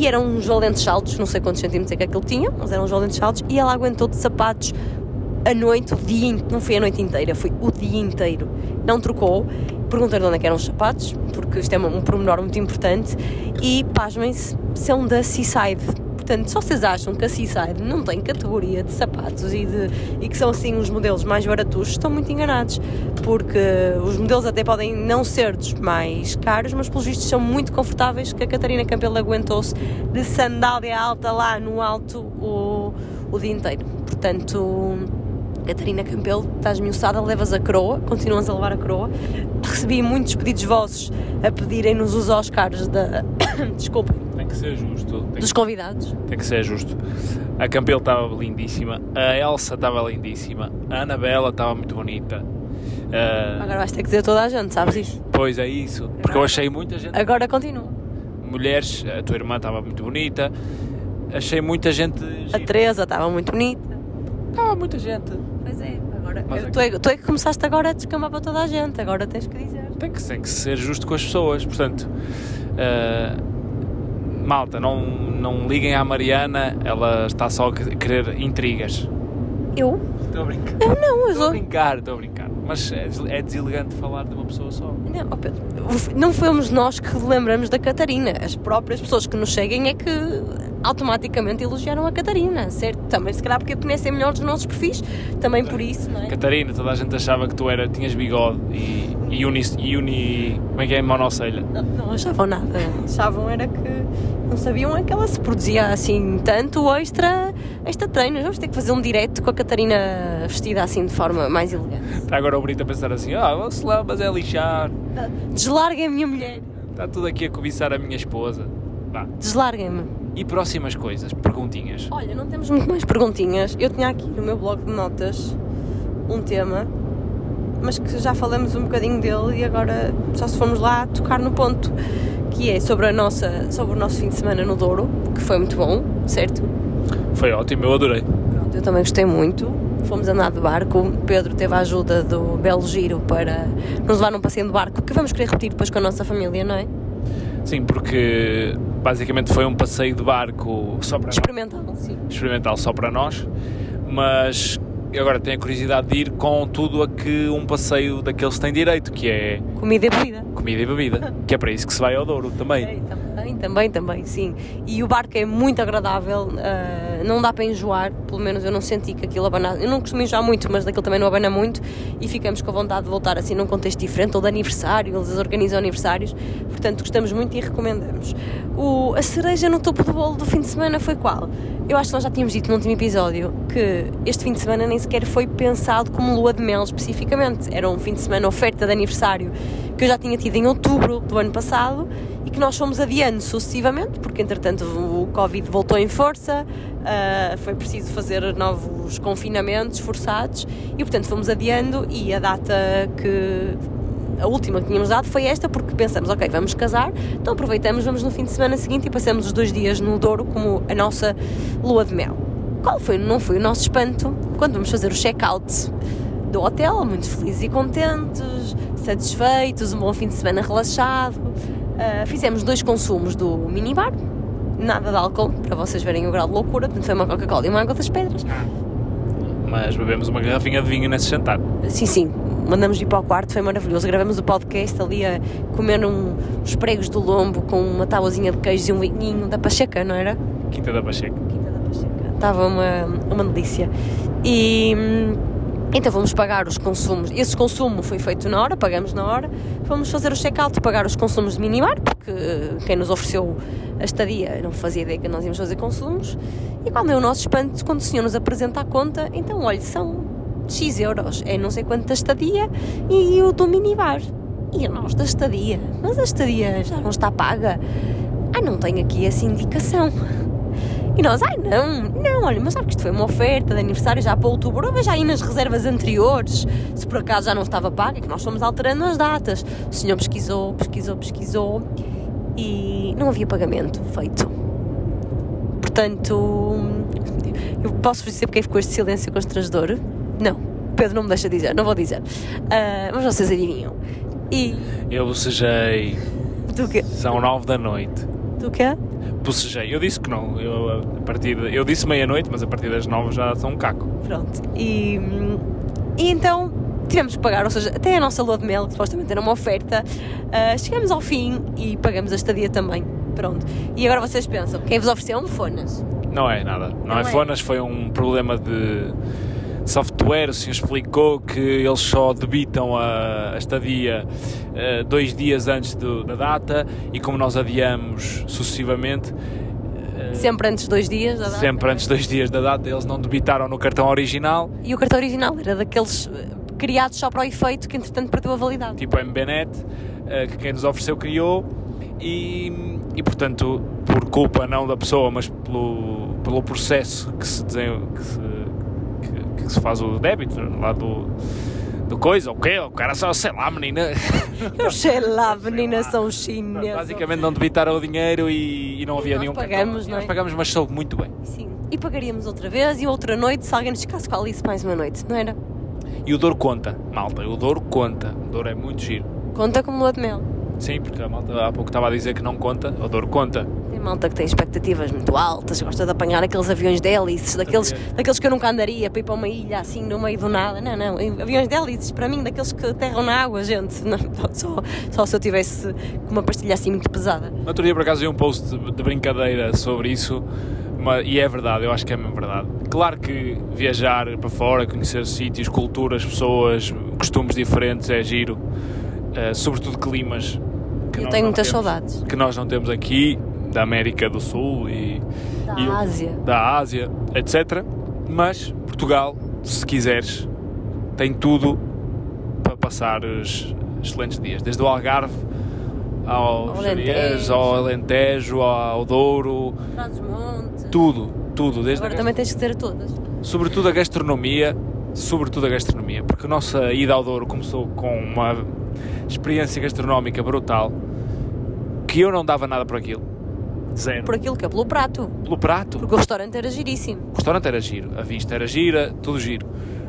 A: e eram uns valentes saltos, não sei quantos centímetros é que aquilo tinha, mas eram uns valentes saltos e ela aguentou de sapatos a noite, o dia, não foi a noite inteira, foi o dia inteiro. Não trocou. Perguntei de onde é eram os sapatos, porque isto é um um pormenor muito importante. E, pasmem-se, são da Seaside. Portanto, se vocês acham que a Seaside não tem categoria de sapatos e, de, e que são assim os modelos mais baratos, estão muito enganados. Porque os modelos até podem não ser dos mais caros, mas pelos vistos são muito confortáveis, que a Catarina Campelo aguentou-se de sandália alta lá no alto o, o dia inteiro. Portanto, Catarina Campelo, estás miuçada, levas a coroa, continuas a levar a coroa. Recebi muitos pedidos vossos a pedirem-nos os Oscars da. Desculpa,
B: Tem que ser justo. Tem,
A: dos convidados.
B: tem que ser justo. A Campelo estava lindíssima, a Elsa estava lindíssima, a Anabela estava muito bonita. Ah,
A: Agora vais ter que dizer toda a gente, sabes isso?
B: pois é isso, porque eu achei muita gente.
A: Agora continua.
B: Mulheres, a tua irmã estava muito bonita, achei muita gente.
A: A
B: gira.
A: Teresa estava muito bonita.
B: Estava muita gente.
A: Pois é, agora.
B: Mas
A: tu, é, tu é que começaste agora a descamar para toda a gente, agora tens que dizer.
B: Tem que, tem que ser justo com as pessoas, portanto. ah, malta, não, não liguem à Mariana, ela está só a querer intrigas.
A: Eu?
B: Estou a brincar.
A: Eu não, eu
B: Estou a brincar, estou a brincar. Mas é, des- é deselegante falar de uma pessoa só.
A: Não, ó Pedro, não fomos nós que lembramos da Catarina. As próprias pessoas que nos seguem é que automaticamente elogiaram a Catarina, certo? Também, se calhar, porque conhecem melhor os nossos perfis, também por isso, não é?
B: Catarina, toda a gente achava que tu era, tinhas bigode e, e, uni, e uni. Como é que é? Monocelha.
A: Não, não achavam nada. Achavam era que não sabiam é que ela se produzia assim tanto extra, extra treino. Vamos ter que fazer um direto com a Catarina vestida assim de forma mais elegante.
B: Está agora o Brito a pensar assim: ah, você lá, mas é lixar.
A: Deslarguem a minha mulher.
B: Está tudo aqui a cobiçar a minha esposa. Vá.
A: Deslarguem-me.
B: E próximas coisas, perguntinhas.
A: Olha, não temos muito mais perguntinhas. Eu tinha aqui no meu blog de notas um tema, mas que já falamos um bocadinho dele e agora só se formos lá tocar no ponto, que é sobre, a nossa, sobre o nosso fim de semana no Douro, que foi muito bom, certo?
B: Foi ótimo, eu adorei.
A: Pronto, eu também gostei muito. Fomos andar de barco. O Pedro teve a ajuda do Belo Giro para nos levar num passeio de barco, que vamos querer repetir depois com a nossa família, não é?
B: Sim, porque basicamente foi um passeio de barco só para nós,
A: Experimental, sim.
B: experimental só para nós, mas eu agora tenho a curiosidade de ir com tudo a que um passeio daqueles tem direito, que é
A: Comida e bebida.
B: comida e bebida, que é para isso que se vai ao Douro também.
A: É, também, também, também, sim. E o barco é muito agradável, ah, não dá para enjoar, pelo menos eu não senti que aquilo abana. Eu não costumo enjoar muito, mas daquilo também não abana muito e ficamos com vontade de voltar assim num contexto diferente, ou de aniversário, eles organizam aniversários, portanto gostamos muito e recomendamos. O, a cereja no topo do bolo do fim de semana foi qual? Eu acho que nós já tínhamos dito no último episódio que este fim de semana nem sequer foi pensado como lua de mel especificamente. Era um fim de semana oferta de aniversário que eu já tinha tido em outubro do ano passado e que nós fomos adiando sucessivamente, porque entretanto o Covid voltou em força, ah, foi preciso fazer novos confinamentos forçados e portanto fomos adiando e a data que a última que tínhamos dado foi esta, porque pensamos, ok, vamos casar, então aproveitamos, vamos no fim de semana seguinte e passamos os dois dias no Douro como a nossa lua de mel. qual foi, não foi o nosso espanto quando vamos fazer o check-out do hotel, muito felizes e contentes, satisfeitos, um bom fim de semana relaxado. Uh, fizemos dois consumos do minibar, nada de álcool, para vocês verem o grau de loucura, portanto foi uma Coca-Cola e uma água das pedras.
B: Mas bebemos uma garrafinha de vinho nesse jantar.
A: Sim, sim, mandamos ir para o quarto, foi maravilhoso. Gravamos o podcast ali a comer um, uns pregos do lombo com uma tabuazinha de queijo e um vinhinho da Pacheca, não era?
B: Quinta da Pacheca.
A: Quinta da Pacheca. Estava uma, uma delícia. E hum, então vamos pagar os consumos. Esse consumo foi feito na hora, pagamos na hora. Vamos fazer o check-out, pagar os consumos de minimar, porque quem nos ofereceu a estadia não fazia ideia que nós íamos fazer consumos. E qual é o nosso espanto quando o senhor nos apresenta a conta? Então, olha, são X euros, é não sei quanto da estadia e o do minibar. E nós da estadia? Mas a estadia já não está paga? Ah, não tenho aqui essa indicação. E nós, ai não, não, olha, mas sabe que isto foi uma oferta de aniversário já para outubro, veja aí nas reservas anteriores, se por acaso já não estava paga, é que nós fomos alterando as datas. O senhor pesquisou, pesquisou, pesquisou e não havia pagamento feito. Portanto, eu posso dizer porque ficou este silêncio constrangedor? Não, Pedro não me deixa dizer, não vou dizer. Uh, mas vocês adivinham. E.
B: Eu bocejei.
A: Do quê?
B: São nove da noite.
A: Do quê?
B: Bocejei. Eu disse que não. Eu, a partir de, eu disse meia-noite, mas a partir das nove já são um caco.
A: Pronto. E, e então tivemos que pagar, ou seja, até a nossa lua de mel, que supostamente era uma oferta, uh, chegamos ao fim e pagamos a estadia também. Pronto. E agora vocês pensam, quem vos ofereceu um fonas?
B: Não é nada. Não, não é, é fonas, foi um problema de software, o senhor explicou que eles só debitam a, a estadia uh, dois dias antes do, da data e como nós adiamos sucessivamente.
A: Uh, sempre antes de dois dias da data?
B: Sempre antes dois dias da data, eles não debitaram no cartão original.
A: E o cartão original era daqueles eh, criados só para o efeito que entretanto perdeu a validade.
B: Tipo a MBNet, uh, que quem nos ofereceu criou e, e portanto por culpa não da pessoa mas pelo, pelo processo que se, desenho, que se que se faz o débito lá do, do coisa, o quê? O cara só, sei lá, menina.
A: Eu sei lá, menina, são chineses.
B: Basicamente não debitaram o dinheiro e, e não havia
A: nós
B: nenhum
A: pagamos, não é?
B: Nós pagamos, mas soube muito bem.
A: Sim. E pagaríamos outra vez e outra noite se alguém nos ficasse com a Alice mais uma noite, não era?
B: E o Douro conta, malta, o Douro conta. O Douro é muito giro.
A: Conta como lua de mel.
B: Sim, porque a malta há pouco estava a dizer que não conta, o Douro conta.
A: Malta que tem expectativas muito altas, gosta de apanhar aqueles aviões de hélices, daqueles, daqueles que eu nunca andaria para ir para uma ilha assim no meio do nada. Não, não, aviões de hélices, para mim, daqueles que aterram na água, gente. Não, só, só se eu tivesse com uma pastilha assim muito pesada.
B: No outro dia, por acaso, vi um post de brincadeira sobre isso. e é verdade, eu acho que é mesmo verdade. Claro que viajar para fora, conhecer sítios, culturas, pessoas, costumes diferentes é giro, uh, sobretudo climas
A: eu tenho muitas
B: temos,
A: saudades.
B: Que nós não temos aqui, da América do Sul e.
A: Da
B: e,
A: Ásia.
B: Da Ásia, etc. Mas Portugal, se quiseres, tem tudo para passar excelentes dias. Desde o Algarve ao Alentejo, ao Alentejo, ao Douro. Tudo, tudo. Desde
A: Agora também tens que ter todas.
B: Sobretudo a gastronomia, sobretudo a gastronomia, porque a nossa ida ao Douro começou com uma experiência gastronómica brutal que eu não dava nada por aquilo. Zero.
A: Por aquilo que é pelo prato.
B: Pelo prato.
A: Porque o restaurante era giríssimo.
B: O restaurante era giro, a vista era gira, tudo giro.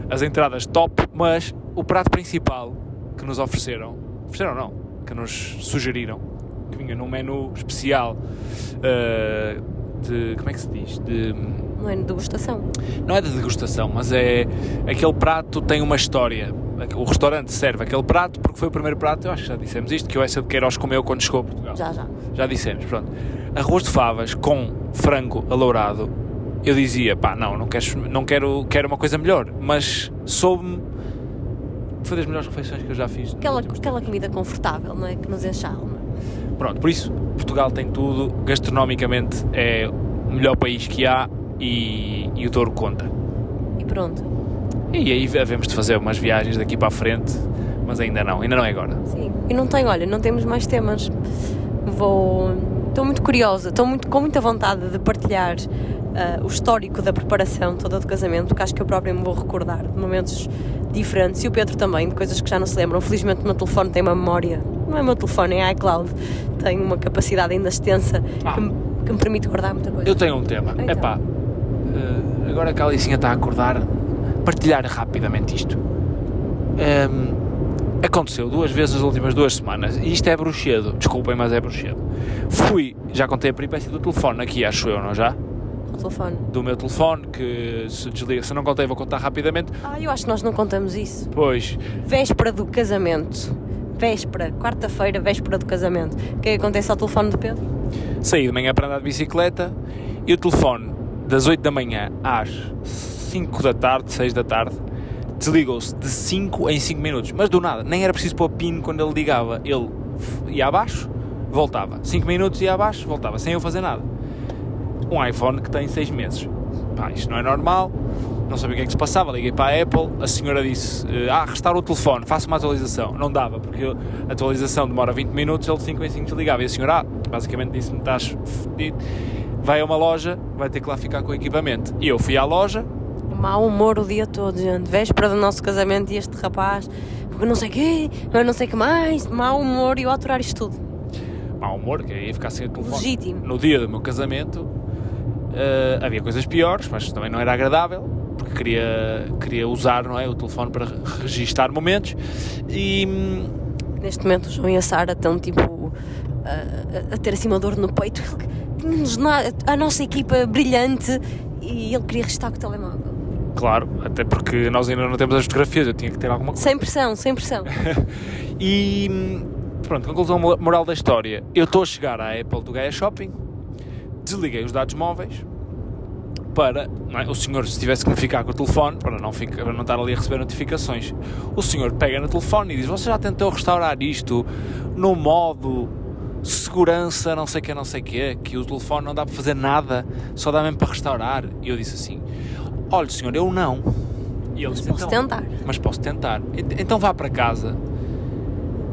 B: As entradas top, mas o prato principal que nos ofereceram, ofereceram não, que nos sugeriram, que vinha num menu especial uh, de, como é que se diz? De...
A: Não é de degustação.
B: Não é de degustação, mas é aquele prato tem uma história o restaurante serve aquele prato porque foi o primeiro prato, eu acho que já dissemos isto, que o Essa de Queiroz comeu quando chegou a Portugal.
A: Já, já.
B: Já dissemos, pronto. Arroz de favas com frango alourado, eu dizia, pá, não, não quero, não quero, quero uma coisa melhor, mas soube-me foi das melhores refeições que eu já fiz.
A: Aquela, aquela comida confortável, não é? Que nos enche a alma.
B: Pronto, por isso, Portugal tem tudo, gastronomicamente é o melhor país que há e, e o Douro conta.
A: E pronto.
B: E aí havemos de fazer umas viagens daqui para a frente, mas ainda não, ainda não é agora.
A: Sim, e não tenho, olha, não temos mais temas. Vou. Estou muito curiosa, estou muito, com muita vontade de partilhar uh, o histórico da preparação toda do casamento, porque acho que eu própria me vou recordar de momentos diferentes e o Pedro também, de coisas que já não se lembram. Felizmente o meu telefone tem uma memória, não é o meu telefone, é iCloud, tem uma capacidade ainda extensa ah. que, me, que, me, permite guardar muita coisa.
B: Eu tenho um tema, é então. pá, eh, agora que a Alicinha está a acordar, partilhar rapidamente isto. Ehm, aconteceu duas vezes nas últimas duas semanas e isto é bruxedo, desculpem, mas é bruxedo. Fui, já contei a peripécia do telefone aqui, acho eu, não já?
A: O telefone.
B: Do meu telefone, que se desliga, se não contei, vou contar rapidamente.
A: Ah, eu acho que nós não contamos isso.
B: Pois,
A: Véspera do casamento. Véspera, quarta-feira, véspera do casamento. O que é que acontece ao telefone do Pedro?
B: saí de manhã para andar de bicicleta e o telefone das 8 da manhã às 5 da tarde, 6 da tarde, desligou-se de 5 em 5 minutos. Mas do nada, nem era preciso pôr pin quando ele ligava. Ele ia abaixo, voltava. 5 minutos ia abaixo, voltava, sem eu fazer nada. Um iPhone que tem 6 meses. Pá, isto não é normal. Não sabia o que é que se passava. Liguei para a Apple. A senhora disse: eh, Ah, restaura o telefone, faça uma atualização. Não dava, porque a atualização demora 20 minutos. Ele de 5 em 5 desligava. E a senhora, ah, basicamente, disse-me: Estás fedido. Vai a uma loja, vai ter que lá ficar com o equipamento. E eu fui à loja,
A: Mau humor o dia todo, gente. Véspera do nosso casamento e este rapaz, porque não sei o quê, mas não sei o que mais. Mau humor e eu aturar isto tudo.
B: mau humor, que ia ficar sem o telefone.
A: Legítimo.
B: No dia do meu casamento eh, havia coisas piores, mas também não era agradável, porque queria, queria usar não é, o telefone para re- registar momentos. E hum,
A: Neste momento, o João e a Sara estão tipo a, a- a ter assim uma dor no peito. Tínhamos a nossa equipa brilhante e ele queria restar com o telemóvel.
B: Claro, até porque nós ainda não temos as fotografias, eu tinha que ter alguma coisa.
A: Sem pressão, sem pressão.
B: E hum, pronto, conclusão mo- moral da história. Eu estou a chegar à Apple do Gaia Shopping, desliguei os dados móveis para não é, o senhor, se tivesse que me ficar com o telefone, para não, ficar, para não estar ali a receber notificações, o senhor pega no telefone e diz: Você já tentou restaurar isto no modo segurança, não sei o que, não sei o que, que o telefone não dá para fazer nada, só dá mesmo para restaurar? E eu disse assim: Olha, senhor, eu não. E ele disse:
A: Posso
B: "Então,
A: tentar.
B: mas posso tentar. Ent- Então vá para casa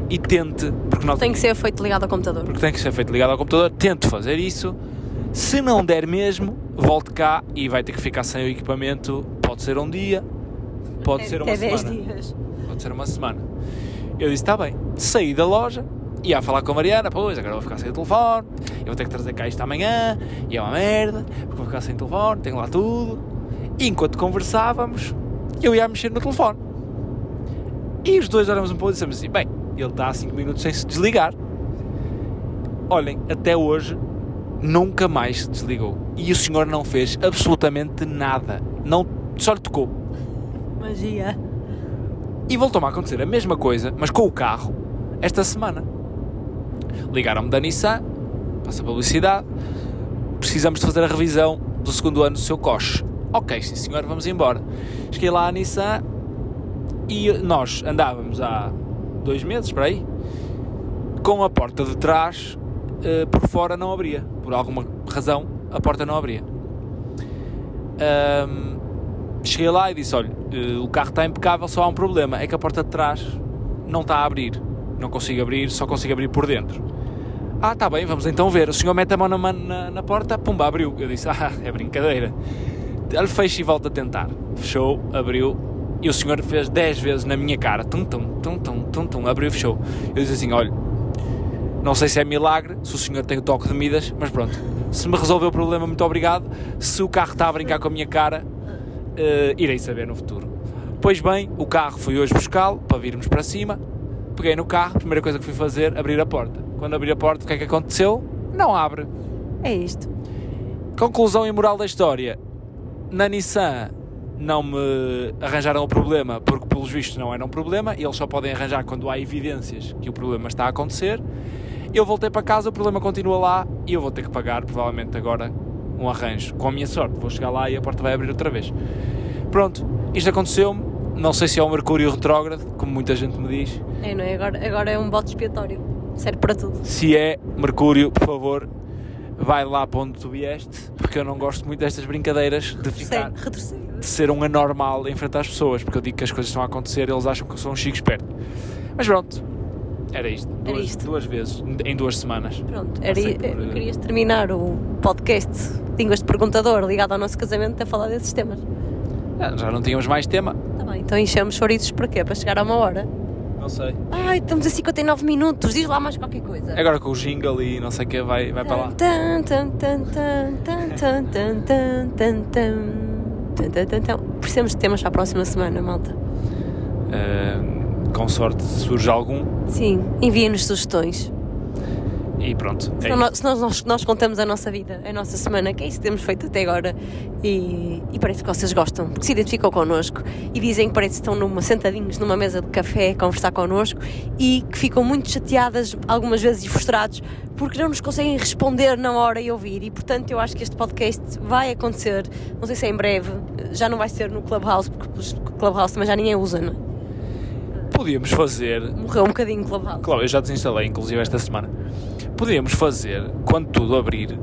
B: e tente, porque, nós,
A: Tem que ser feito ligado ao computador.
B: porque tem que ser feito ligado ao computador, tente fazer isso. Se não der mesmo, volte cá e vai ter que ficar sem o equipamento. Pode ser um dia, pode ser uma
A: Até 10
B: semana.
A: dias.
B: Pode ser uma semana. Eu disse: está bem. Saí da loja, ia a falar com a Mariana. Pois, agora vou ficar sem o telefone. Eu vou ter que trazer cá isto amanhã. E é uma merda, porque vou ficar sem telefone. Tenho lá tudo. E enquanto conversávamos, eu ia a mexer no telefone. E os dois olhamos um pouco e dissemos assim: bem, ele está há 5 minutos sem se desligar. Olhem, até hoje nunca mais se desligou. E o senhor não fez absolutamente nada. Não, só lhe tocou.
A: Magia.
B: E voltou-me a acontecer a mesma coisa, mas com o carro, esta semana. Ligaram-me da Nissan, passa a publicidade, precisamos de fazer a revisão do segundo ano do seu coche. Ok, sim senhor, vamos embora. Cheguei lá à Nissan e nós andávamos há dois meses, para aí, com a porta de trás eh, por fora não abria. Por alguma razão, a porta não abria. Ahm, cheguei lá e disse: Olha, eh, o carro está impecável, só há um problema: é que a porta de trás não está a abrir. Não consigo abrir, só consigo abrir por dentro. Ah, está bem, vamos então ver. O senhor mete a mão na, na, na porta, pumba, abriu. Eu disse: Ah, é brincadeira. Ele fecha e volta a tentar. Fechou, abriu. E o senhor fez 10 vezes na minha cara: tum, tum, tum, tum, tum, tum, abriu e fechou. Eu disse assim: Olha, não sei se é milagre, se o senhor tem o toque de Midas, mas pronto. Se me resolveu o problema, muito obrigado. Se o carro está a brincar com a minha cara, eh, irei saber no futuro. Pois bem, o carro fui hoje buscá-lo para virmos para cima. Peguei no carro, a primeira coisa que fui fazer, abrir a porta. Quando abri a porta, o que é que aconteceu? Não abre.
A: É isto.
B: Conclusão e moral da história. Na Nissan não me arranjaram o problema porque, pelos vistos, não era um problema e eles só podem arranjar quando há evidências que o problema está a acontecer. Eu voltei para casa, o problema continua lá e eu vou ter que pagar, provavelmente agora, um arranjo. Com a minha sorte, vou chegar lá e a porta vai abrir outra vez. Pronto, isto aconteceu-me. Não sei se é o Mercúrio retrógrado, como muita gente me diz.
A: É, não é? Agora, agora é um bote expiatório. Serve para tudo.
B: Se é Mercúrio, por favor, vai lá para onde tu vieste, porque eu não gosto muito destas brincadeiras de ficar de ser um anormal em frente às pessoas, porque eu digo que as coisas estão a acontecer e eles acham que eu sou um chico esperto. Mas pronto, era isto.
A: Era
B: Duas,
A: isto.
B: duas vezes, em duas semanas.
A: Pronto, era,
B: por, eh,
A: querias terminar o podcast Línguas de Perguntador ligado ao nosso casamento a falar desses temas.
B: Ah, Já não tínhamos mais tema.
A: Tá bem, então enchemos chouriços para quê? Para chegar a uma hora.
B: Não sei.
A: Ai, estamos a 59 minutos, diz lá mais qualquer coisa.
B: Agora com o jingle e não sei o que, vai, vai para lá.
A: Precisamos de temas para a próxima semana, malta.
B: Uh, com sorte surge algum.
A: Sim, enviem-nos sugestões
B: e pronto. É
A: Senão, senão nós, nós contamos a nossa vida, a nossa semana, que é isso que temos feito até agora. E, e parece que vocês gostam, porque se identificam connosco e dizem que parece que estão numa, sentadinhos numa mesa de café a conversar connosco e que ficam muito chateadas, algumas vezes e frustrados, porque não nos conseguem responder na hora e ouvir. E portanto, eu acho que este podcast vai acontecer, não sei se é em breve, já não vai ser no Clubhouse, porque o Clubhouse também já ninguém usa, não é?
B: Podíamos fazer.
A: Morreu um bocadinho o Clubhouse.
B: Claro, eu já desinstalei, inclusive esta semana. Podíamos fazer, quando tudo abrir,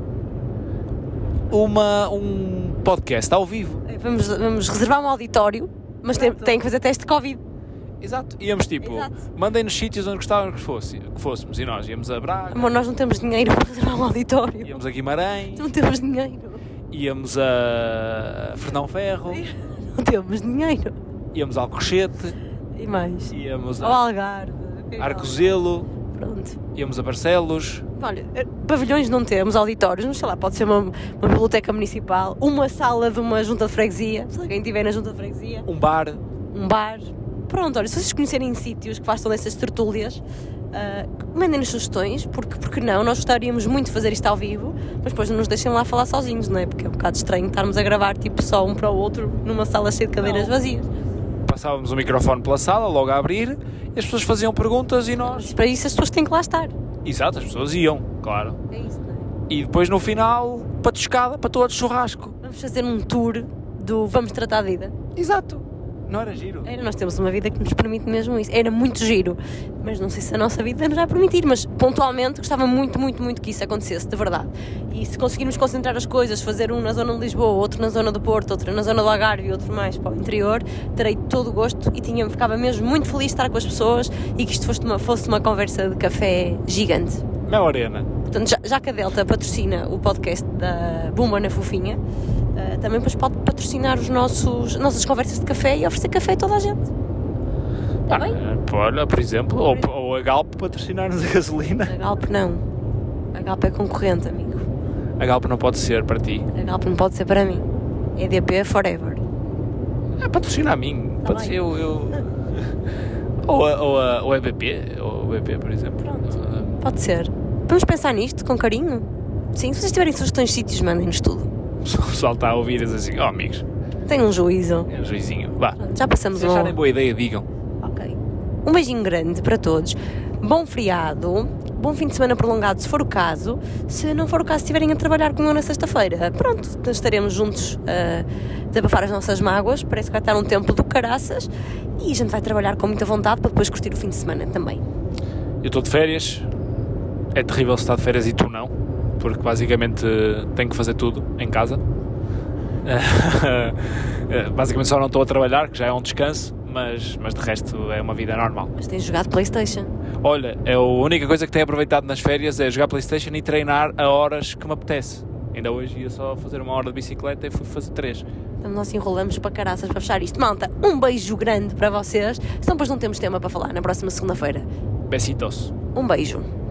B: uma, um podcast ao vivo.
A: Vamos, vamos reservar um auditório, mas tem, tem que fazer teste de Covid.
B: Exato. Íamos tipo,
A: Exato.
B: mandem-nos sítios onde gostavam que, fosse, que fôssemos. E nós íamos a Braga,
A: Amor, nós não temos dinheiro para reservar um auditório.
B: íamos a Guimarães,
A: Não temos dinheiro.
B: íamos a Fernão Ferro,
A: Não temos dinheiro.
B: íamos a Alcochete,
A: E mais?
B: íamos
A: Ao
B: a
A: Algarve.
B: Arcozelo,
A: Pronto.
B: íamos a Barcelos.
A: Olha, eh, pavilhões não temos, auditórios, mas sei lá, pode ser uma, uma biblioteca municipal, uma sala de uma junta de freguesia, se alguém estiver na junta de freguesia,
B: um bar.
A: um bar. Pronto, olha, se vocês conhecerem sítios que façam dessas tertúlias, ah, mandem-nos sugestões, porque, porque não, nós gostaríamos muito de fazer isto ao vivo, mas depois não nos deixem lá falar sozinhos, não é? Porque é um bocado estranho estarmos a gravar tipo só um para o outro numa sala cheia de cadeiras
B: Não.
A: vazias.
B: Passávamos o microfone pela sala, logo a abrir, e as pessoas faziam perguntas e nós.
A: Mas para isso as pessoas têm que lá estar.
B: Exato, as pessoas iam, claro.
A: É isso, não é?
B: E depois no final, patuscada para todos churrasco.
A: Vamos fazer um tour do Vamos Tratar da Vida.
B: Exato. Não era giro?
A: Era, nós temos uma vida que nos permite mesmo isso. Era muito giro, mas não sei se a nossa vida nos vai permitir. Mas pontualmente gostava muito, muito, muito que isso acontecesse, de verdade. E se conseguirmos concentrar as coisas, fazer um na zona de Lisboa, outro na zona do Porto, outro na zona do Algarve e outro mais para o interior, terei todo o gosto e tinha, ficava mesmo muito feliz de estar com as pessoas e que isto fosse uma, fosse uma conversa de café gigante.
B: Mel Arena.
A: Portanto, já, já que a Delta patrocina o podcast da Bumba na Fofinha, eh, também depois pode patrocinar os nossos, as nossas conversas de café e oferecer café a toda a gente. Está bem?
B: Ah, olha, por exemplo, ou, ou a Galp patrocinar-nos a gasolina.
A: A Galp não. A Galp é concorrente, amigo.
B: A Galp não pode ser para ti.
A: A Galp não pode ser para mim. EDP forever.
B: É patrocina a mim.
A: Tá
B: ser eu. eu... ou, a, ou, a, ou a EBP, ou o BP, por exemplo.
A: Pronto.
B: Ah,
A: Pode ser. Vamos pensar nisto com carinho? Sim, se vocês tiverem sugestões de sítios, mandem-nos tudo.
B: O pessoal está a ouvir diz assim: Oh, amigos,
A: Tenham um juízo.
B: é um juizinho. Vá.
A: Já passamos
B: Se
A: um...
B: acharem boa ideia, digam.
A: Ok. Um beijinho grande para todos. Bom feriado. Bom fim de semana prolongado, se for o caso. Se não for o caso, estiverem a trabalhar comigo na sexta-feira, pronto, estaremos juntos a desabafar as nossas mágoas. Parece que vai estar um tempo do caraças. E a gente vai trabalhar com muita vontade para depois curtir o fim de semana também.
B: Eu estou de férias. É terrível se estar de férias e tu não, porque basicamente tenho que fazer tudo em casa. basicamente só não estou a trabalhar, que já é um descanso, mas, mas de resto é uma vida normal.
A: Mas tens jogado Playstation.
B: Olha, é a única coisa que tenho aproveitado nas férias é jogar Playstation e treinar a horas que me apetece. Ainda hoje ia só fazer uma hora de bicicleta e fui fazer três.
A: Então nós enrolamos para caraças para fechar isto. Malta, um beijo grande para vocês. Senão depois não temos tema para falar na próxima segunda-feira.
B: Besitos.
A: Um beijo.